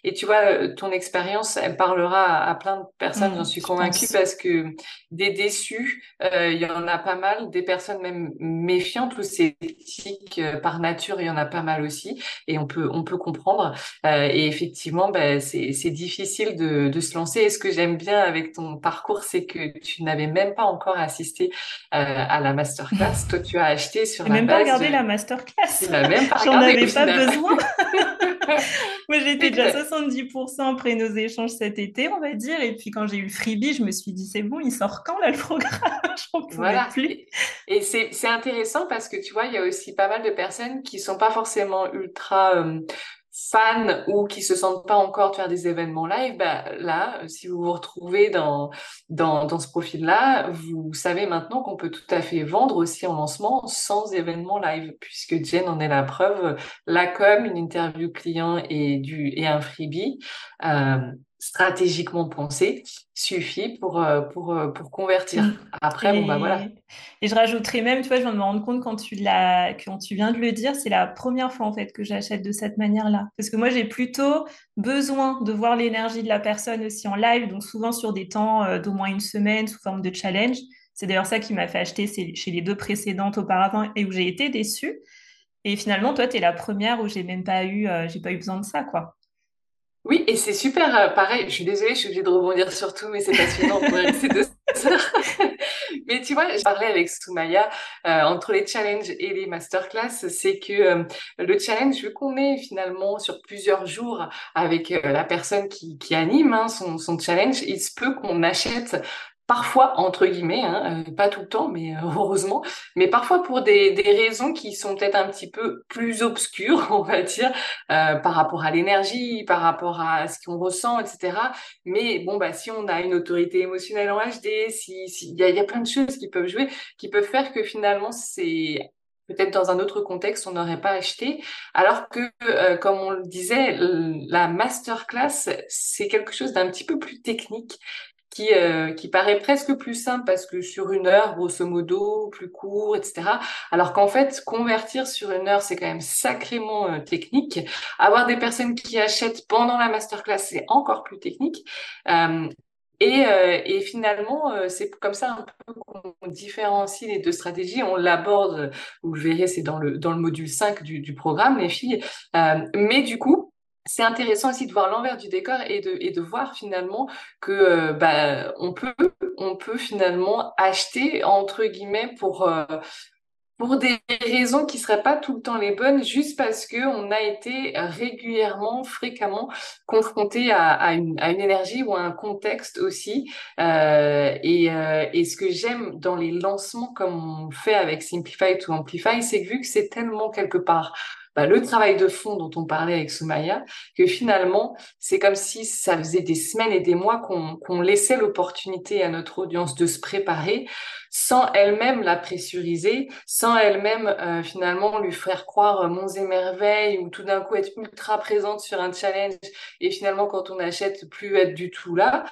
et tu vois, ton expérience, elle parlera à, à plein de personnes, j'en Mm, suis convaincue, parce que des déçus, il y en a pas mal, des personnes même méfiantes ou sceptiques par nature, il y en a pas mal aussi et on peut on peut comprendre. Euh, et effectivement, ben, c'est difficile de de se lancer. Et ce que j'aime bien avec ton parcours, c'est que tu n'avais même pas encore assisté euh, à la masterclass. Toi, tu as acheté sur la même pas regardé de la tu masterclass. l'as même pas J'en avais pas besoin. Moi, j'étais déjà à Exact. 70% après nos échanges cet été, on va dire. Et puis, quand j'ai eu le freebie, je me suis dit, c'est bon, il sort quand là le programme? J'en pouvais Voilà. plus. Et, c'est c'est intéressant parce que tu vois, il y a aussi pas mal de personnes qui sont pas forcément ultra euh, fans ou qui se sentent pas encore de faire des événements live, bah, là, si vous vous retrouvez dans, dans, dans ce profil-là, vous savez maintenant qu'on peut tout à fait vendre aussi en lancement sans événement live, puisque Jen en est la preuve. La com, une interview client et, du, et un freebie, euh, stratégiquement pensé suffit pour, euh, pour, euh, pour convertir. Mm. Après, bon, bah voilà. Et je rajouterais même, tu vois, je viens de me rendre compte quand tu, quand tu viens de le dire, c'est la première fois en fait que j'achète de cette manière-là. Parce que moi, j'ai plutôt besoin de voir l'énergie de la personne aussi en live, donc souvent sur des temps euh, d'au moins une semaine sous forme de challenge. C'est d'ailleurs ça qui m'a fait acheter chez les deux précédentes auparavant et où j'ai été déçue. Et finalement, toi, tu es la première où j'ai même pas eu, j'ai pas eu besoin de ça, quoi. Oui, et c'est super euh, pareil. Je suis désolée, je suis obligée de rebondir sur tout, mais c'est passionnant pour ces deux Mais tu vois, je parlais avec Soumaya euh, entre les challenges et les masterclass, c'est que euh, le challenge, vu qu'on est finalement sur plusieurs jours avec la personne qui, qui anime hein, son, son challenge, il se peut qu'on achète parfois entre guillemets, hein, euh, pas tout le temps, mais euh, heureusement, mais parfois pour des, raisons qui sont peut-être un petit peu plus obscures, on va dire, euh, par rapport à l'énergie, par rapport à ce qu'on ressent, etc. Mais bon, bah si on a une autorité émotionnelle en HD, si il y, a, y a plein de choses qui peuvent jouer, qui peuvent faire que finalement c'est peut-être dans un autre contexte, on n'aurait pas acheté. Alors que, comme on le disait, la masterclass, c'est quelque chose d'un petit peu plus technique qui, euh, qui paraît presque plus simple parce que sur une heure, grosso modo, plus court, etc. Alors qu'en fait, convertir sur une heure, c'est quand même sacrément euh, technique. Avoir des personnes qui achètent pendant la masterclass, c'est encore plus technique. Euh, et, et, finalement, c'est comme ça un peu qu'on différencie les deux stratégies. On l'aborde, vous le verrez, c'est dans le, dans le module 5 du, du programme, les filles. mais du coup, c'est intéressant aussi de voir l'envers du décor et de, et de voir finalement que euh, bah, on peut on peut finalement acheter entre guillemets pour euh, pour des raisons qui seraient pas tout le temps les bonnes, juste parce que on a été régulièrement, fréquemment confronté à, à, une, énergie ou à un contexte aussi. Euh, et, et ce que j'aime dans les lancements comme on fait avec Simplify to Amplify, c'est que vu que c'est tellement quelque part bah, le travail de fond dont on parlait avec Soumaya, que finalement, c'est comme si ça faisait des semaines et des mois qu'on laissait l'opportunité à notre audience de se préparer sans elle-même la pressuriser, sans elle-même euh, finalement lui faire croire euh, monts et merveilles ou tout d'un coup être ultra présente sur un challenge et finalement quand on achète plus être du tout là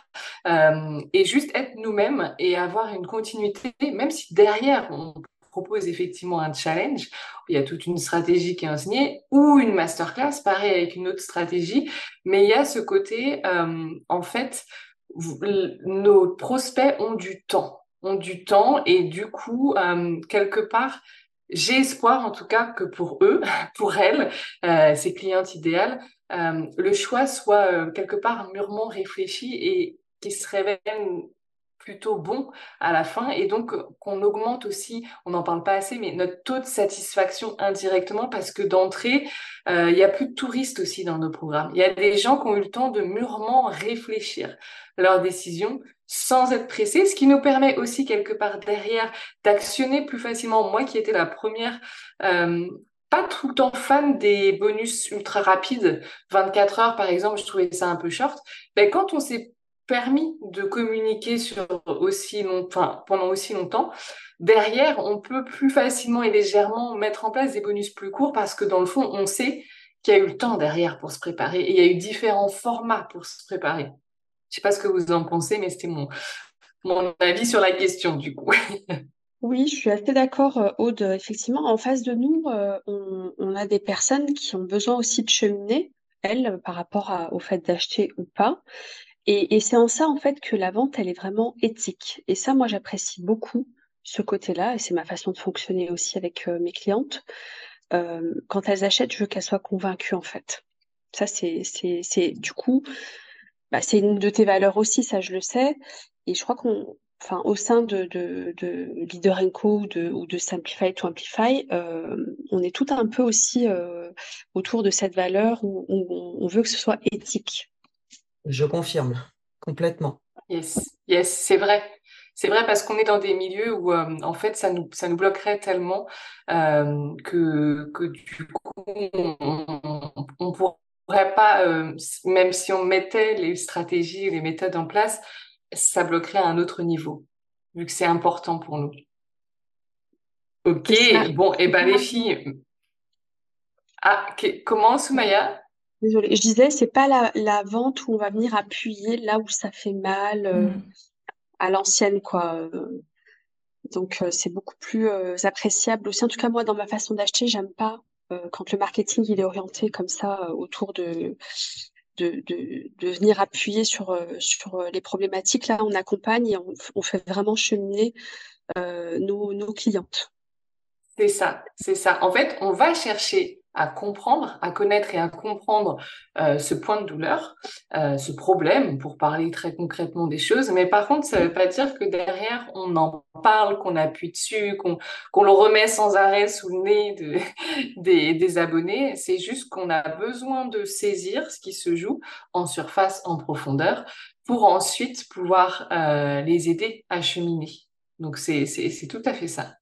euh, et juste être nous-mêmes et avoir une continuité même si derrière on propose effectivement un challenge, il y a toute une stratégie qui est enseignée, ou une masterclass, pareil avec une autre stratégie, mais il y a ce côté, euh, en fait, nos prospects ont du temps, ont du temps, et du coup, euh, quelque part, j'ai espoir en tout cas que pour eux, pour elles, euh, ces clientes idéales, le choix soit quelque part mûrement réfléchi et qui se révèle plutôt bon à la fin et donc euh, qu'on augmente aussi, on n'en parle pas assez, mais notre taux de satisfaction indirectement parce que d'entrée, euh, il y a plus de touristes aussi dans nos programmes. Il y a des gens qui ont eu le temps de mûrement réfléchir leurs décisions sans être pressés, ce qui nous permet aussi quelque part derrière d'actionner plus facilement. Moi qui étais la première, euh, pas tout le temps fan des bonus ultra rapides, 24 heures par exemple, je trouvais ça un peu short. Mais quand on s'est permis de communiquer sur aussi longtemps, pendant aussi longtemps, derrière, on peut plus facilement et légèrement mettre en place des bonus plus courts parce que dans le fond, on sait qu'il y a eu le temps derrière pour se préparer et il y a eu différents formats pour se préparer. Je sais pas ce que vous en pensez, mais c'était mon, mon avis sur la question du coup. Oui, je suis assez d'accord, euh, Aude. Effectivement, en face de nous, euh, on, a des personnes qui ont besoin aussi de cheminer, elles, par rapport au fait d'acheter ou pas. Et, et c'est en ça, en fait, que la vente, elle est vraiment éthique. Et ça, moi, j'apprécie beaucoup ce côté-là, et c'est ma façon de fonctionner aussi avec euh, mes clientes. Euh, quand elles achètent, je veux qu'elles soient convaincues, en fait. Ça, c'est, du coup, bah, c'est une de tes valeurs aussi, ça, je le sais. Et je crois qu'on, enfin, au sein de, de, de Leader Co ou de, ou de Simplify to Amplify, euh, on est tout un peu aussi euh, autour de cette valeur où on veut que ce soit éthique. Je confirme complètement. Yes, yes, c'est vrai. C'est vrai parce qu'on est dans des milieux où euh, en fait ça nous ça nous bloquerait tellement euh, que que du coup on, on, pourrait pourrait pas, euh, même si on mettait les stratégies, les méthodes en place, ça bloquerait à un autre niveau, vu que c'est important pour nous. Ok, bon, et eh ben les filles. Ah, comment, Soumaya? Désolée, je disais, c'est pas la, vente où on va venir appuyer là où ça fait mal euh, mm. à l'ancienne, quoi. Euh. donc, euh, c'est beaucoup plus appréciable aussi. En tout cas, moi, dans ma façon d'acheter, j'aime pas quand le marketing il est orienté comme ça autour de, de, de, venir appuyer sur, sur les problématiques. Là, on accompagne et on, fait vraiment cheminer nos, nos clientes. C'est ça, c'est ça. En fait, on va chercher à comprendre, à connaître et à comprendre euh, ce point de douleur, euh, ce problème, pour parler très concrètement des choses. Mais par contre, ça ne veut pas dire que derrière, on en parle, qu'on appuie dessus, qu'on qu'on le remet sans arrêt sous le nez de, des, des abonnés. C'est juste qu'on a besoin de saisir ce qui se joue en surface, en profondeur, pour ensuite pouvoir euh, les aider à cheminer. Donc, c'est tout à fait ça.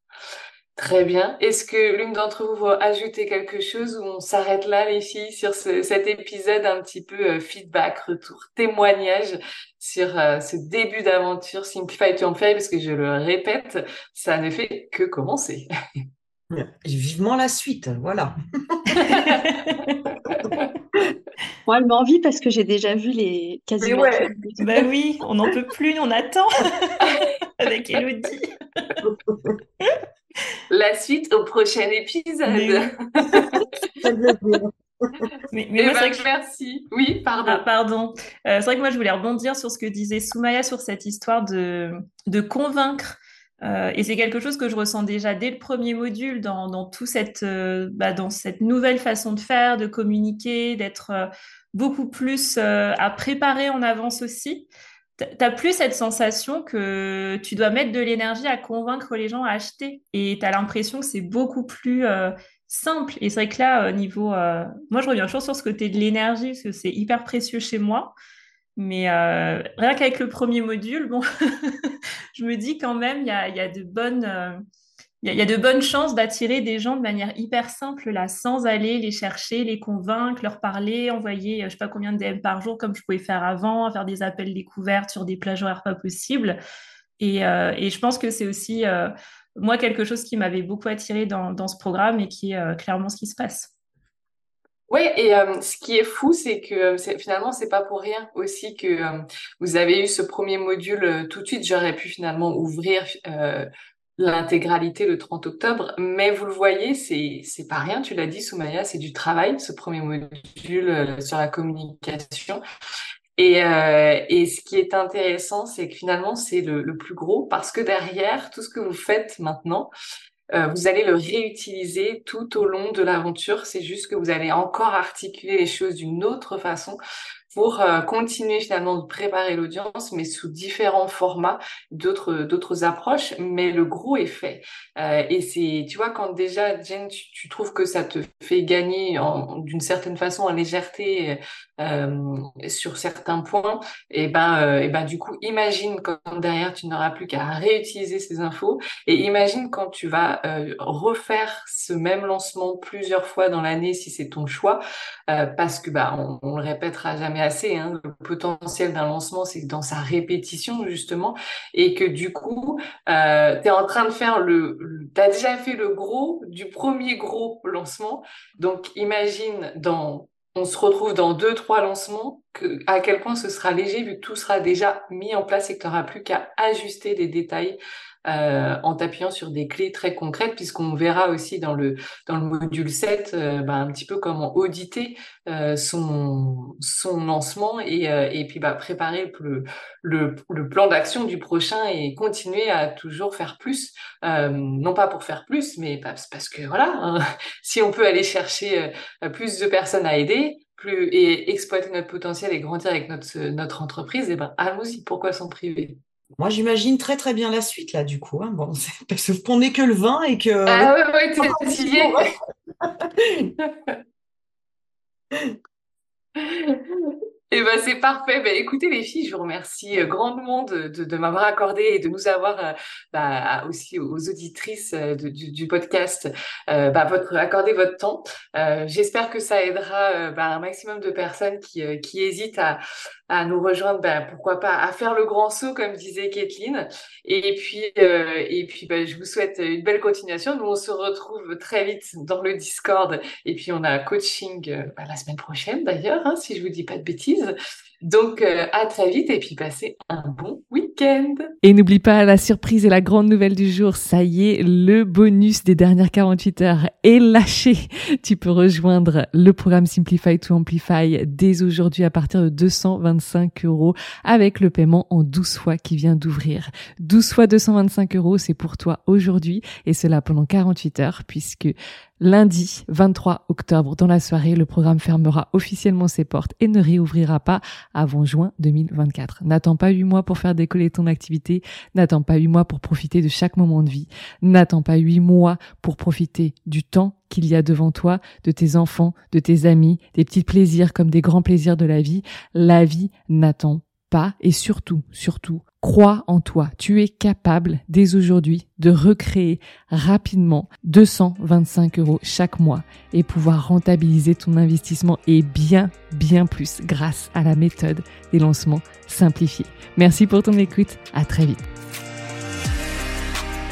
Très bien. Est-ce que l'une d'entre vous va ajouter quelque chose ou on s'arrête là, les filles, sur cet épisode un petit peu euh, feedback, retour, témoignage sur euh, ce début d'aventure Simplify to Amplify, parce que je le répète, ça ne fait que commencer. Vivement la suite, voilà. Moi, elle m'envie parce que j'ai déjà vu les quasiment. Ouais. bah oui, on n'en peut plus, on attend avec Elodie. La suite au prochain épisode. Mais, mais, moi, vrai que... merci. Oui, pardon. Ah, pardon. Euh, c'est vrai que moi, je voulais rebondir sur ce que disait Soumaya sur cette histoire de, de convaincre. Euh, et c'est quelque chose que je ressens déjà dès le premier module dans, dans, tout cette, euh, bah, dans cette nouvelle façon de faire, de communiquer, d'être beaucoup plus à préparer en avance aussi t'as plus cette sensation que tu dois mettre de l'énergie à convaincre les gens à acheter. Et tu as l'impression que c'est beaucoup plus euh, simple. Et c'est vrai que là, au niveau. Euh, moi, je reviens toujours sur ce côté de l'énergie, parce que c'est hyper précieux chez moi. Mais euh, rien qu'avec le premier module, je me dis quand même, il y a, de bonnes il y, a de bonnes chances d'attirer des gens de manière hyper simple, là, sans aller les chercher, les convaincre, leur parler, envoyer, euh, je sais pas combien de DM par jour, comme je pouvais faire avant, faire des appels découvertes sur des plages horaires pas possibles. Et, euh, et je pense que c'est aussi, euh, moi, quelque chose qui m'avait beaucoup attiré dans, dans, ce programme et qui est clairement ce qui se passe. Oui, et ce qui est fou, c'est que finalement, c'est pas pour rien aussi que vous avez eu ce premier module tout de suite. J'aurais pu finalement ouvrir l'intégralité le 30 octobre. Mais vous le voyez, c'est c'est pas rien. Tu l'as dit, Soumaya, c'est du travail, ce premier module euh, sur la communication. Et, euh, et ce qui est intéressant, c'est que finalement, c'est le, le, plus gros parce que derrière, tout ce que vous faites maintenant, euh, vous allez le réutiliser tout au long de l'aventure. C'est juste que vous allez encore articuler les choses d'une autre façon pour euh, continuer finalement de préparer l'audience, mais sous différents formats, d'autres d'autres approches. Mais le gros est fait. Euh, et c'est, tu vois, quand déjà, Jen, tu, tu, trouves que ça te fait gagner d'une certaine façon en légèreté euh, sur certains points, et ben, euh, et ben du coup, imagine quand derrière tu n'auras plus qu'à réutiliser ces infos, et imagine quand tu vas euh, refaire ce même lancement plusieurs fois dans l'année si c'est ton choix, parce que bah on, on, le répétera jamais assez. Hein, le potentiel d'un lancement, c'est dans sa répétition justement, et que du coup, euh, tu es en train de faire le, le tu as déjà fait le gros du premier gros lancement, donc imagine dans on se retrouve dans deux, trois lancements, à quel point ce sera léger vu que tout sera déjà mis en place et que tu n'auras plus qu'à ajuster les détails euh, en t'appuyant sur des clés très concrètes, puisqu'on verra aussi dans le, dans le module 7 euh, bah, un petit peu comment auditer euh, son, son lancement et, et puis bah, préparer le, le, plan d'action du prochain et continuer à toujours faire plus, non pas pour faire plus, mais parce, que voilà, hein, si on peut aller chercher plus de personnes à aider, plus et exploiter notre potentiel et grandir avec notre, notre entreprise, et ben allons-y, pourquoi s'en priver? Moi, j'imagine très très bien la suite là, du coup. Hein. Bon, parce qu'on n'est que le vin et que. Ah ouais, ouais, t'es Eh ben c'est parfait. Ben écoutez les filles, je vous remercie euh, grandement de, de, de m'avoir accordé et de nous avoir euh, bah, aussi aux auditrices euh, du, du, podcast euh, bah, votre accordé votre temps. J'espère que ça aidera bah, un maximum de personnes qui, qui hésitent à, à nous rejoindre. Bah, pourquoi pas à faire le grand saut comme disait Kathleen. Et puis et puis bah, je vous souhaite une belle continuation. Nous on se retrouve très vite dans le Discord et puis on a coaching bah, la semaine prochaine d'ailleurs, hein, si je vous dis pas de bêtises. Donc, euh, à très vite et puis passez un bon week-end. Et n'oublie pas la surprise et la grande nouvelle du jour. Ça y est, le bonus des dernières 48 heures est lâché. Tu peux rejoindre le programme Simplify to Amplify dès aujourd'hui à partir de 225 euros avec le paiement en 12 fois qui vient d'ouvrir. 12 fois 225 euros, c'est pour toi aujourd'hui et cela pendant 48 heures puisque Lundi 23 octobre, dans la soirée, le programme fermera officiellement ses portes et ne réouvrira pas avant juin 2024. N'attends pas huit mois pour faire décoller ton activité. N'attends pas huit mois pour profiter de chaque moment de vie. N'attends pas huit mois pour profiter du temps qu'il y a devant toi, de tes enfants, de tes amis, des petits plaisirs comme des grands plaisirs de la vie. La vie n'attend pas et surtout, surtout, crois en toi. Tu es capable dès aujourd'hui de recréer rapidement 225 euros chaque mois et pouvoir rentabiliser ton investissement et bien, bien plus grâce à la méthode des lancements simplifiés. Merci pour ton écoute. À très vite.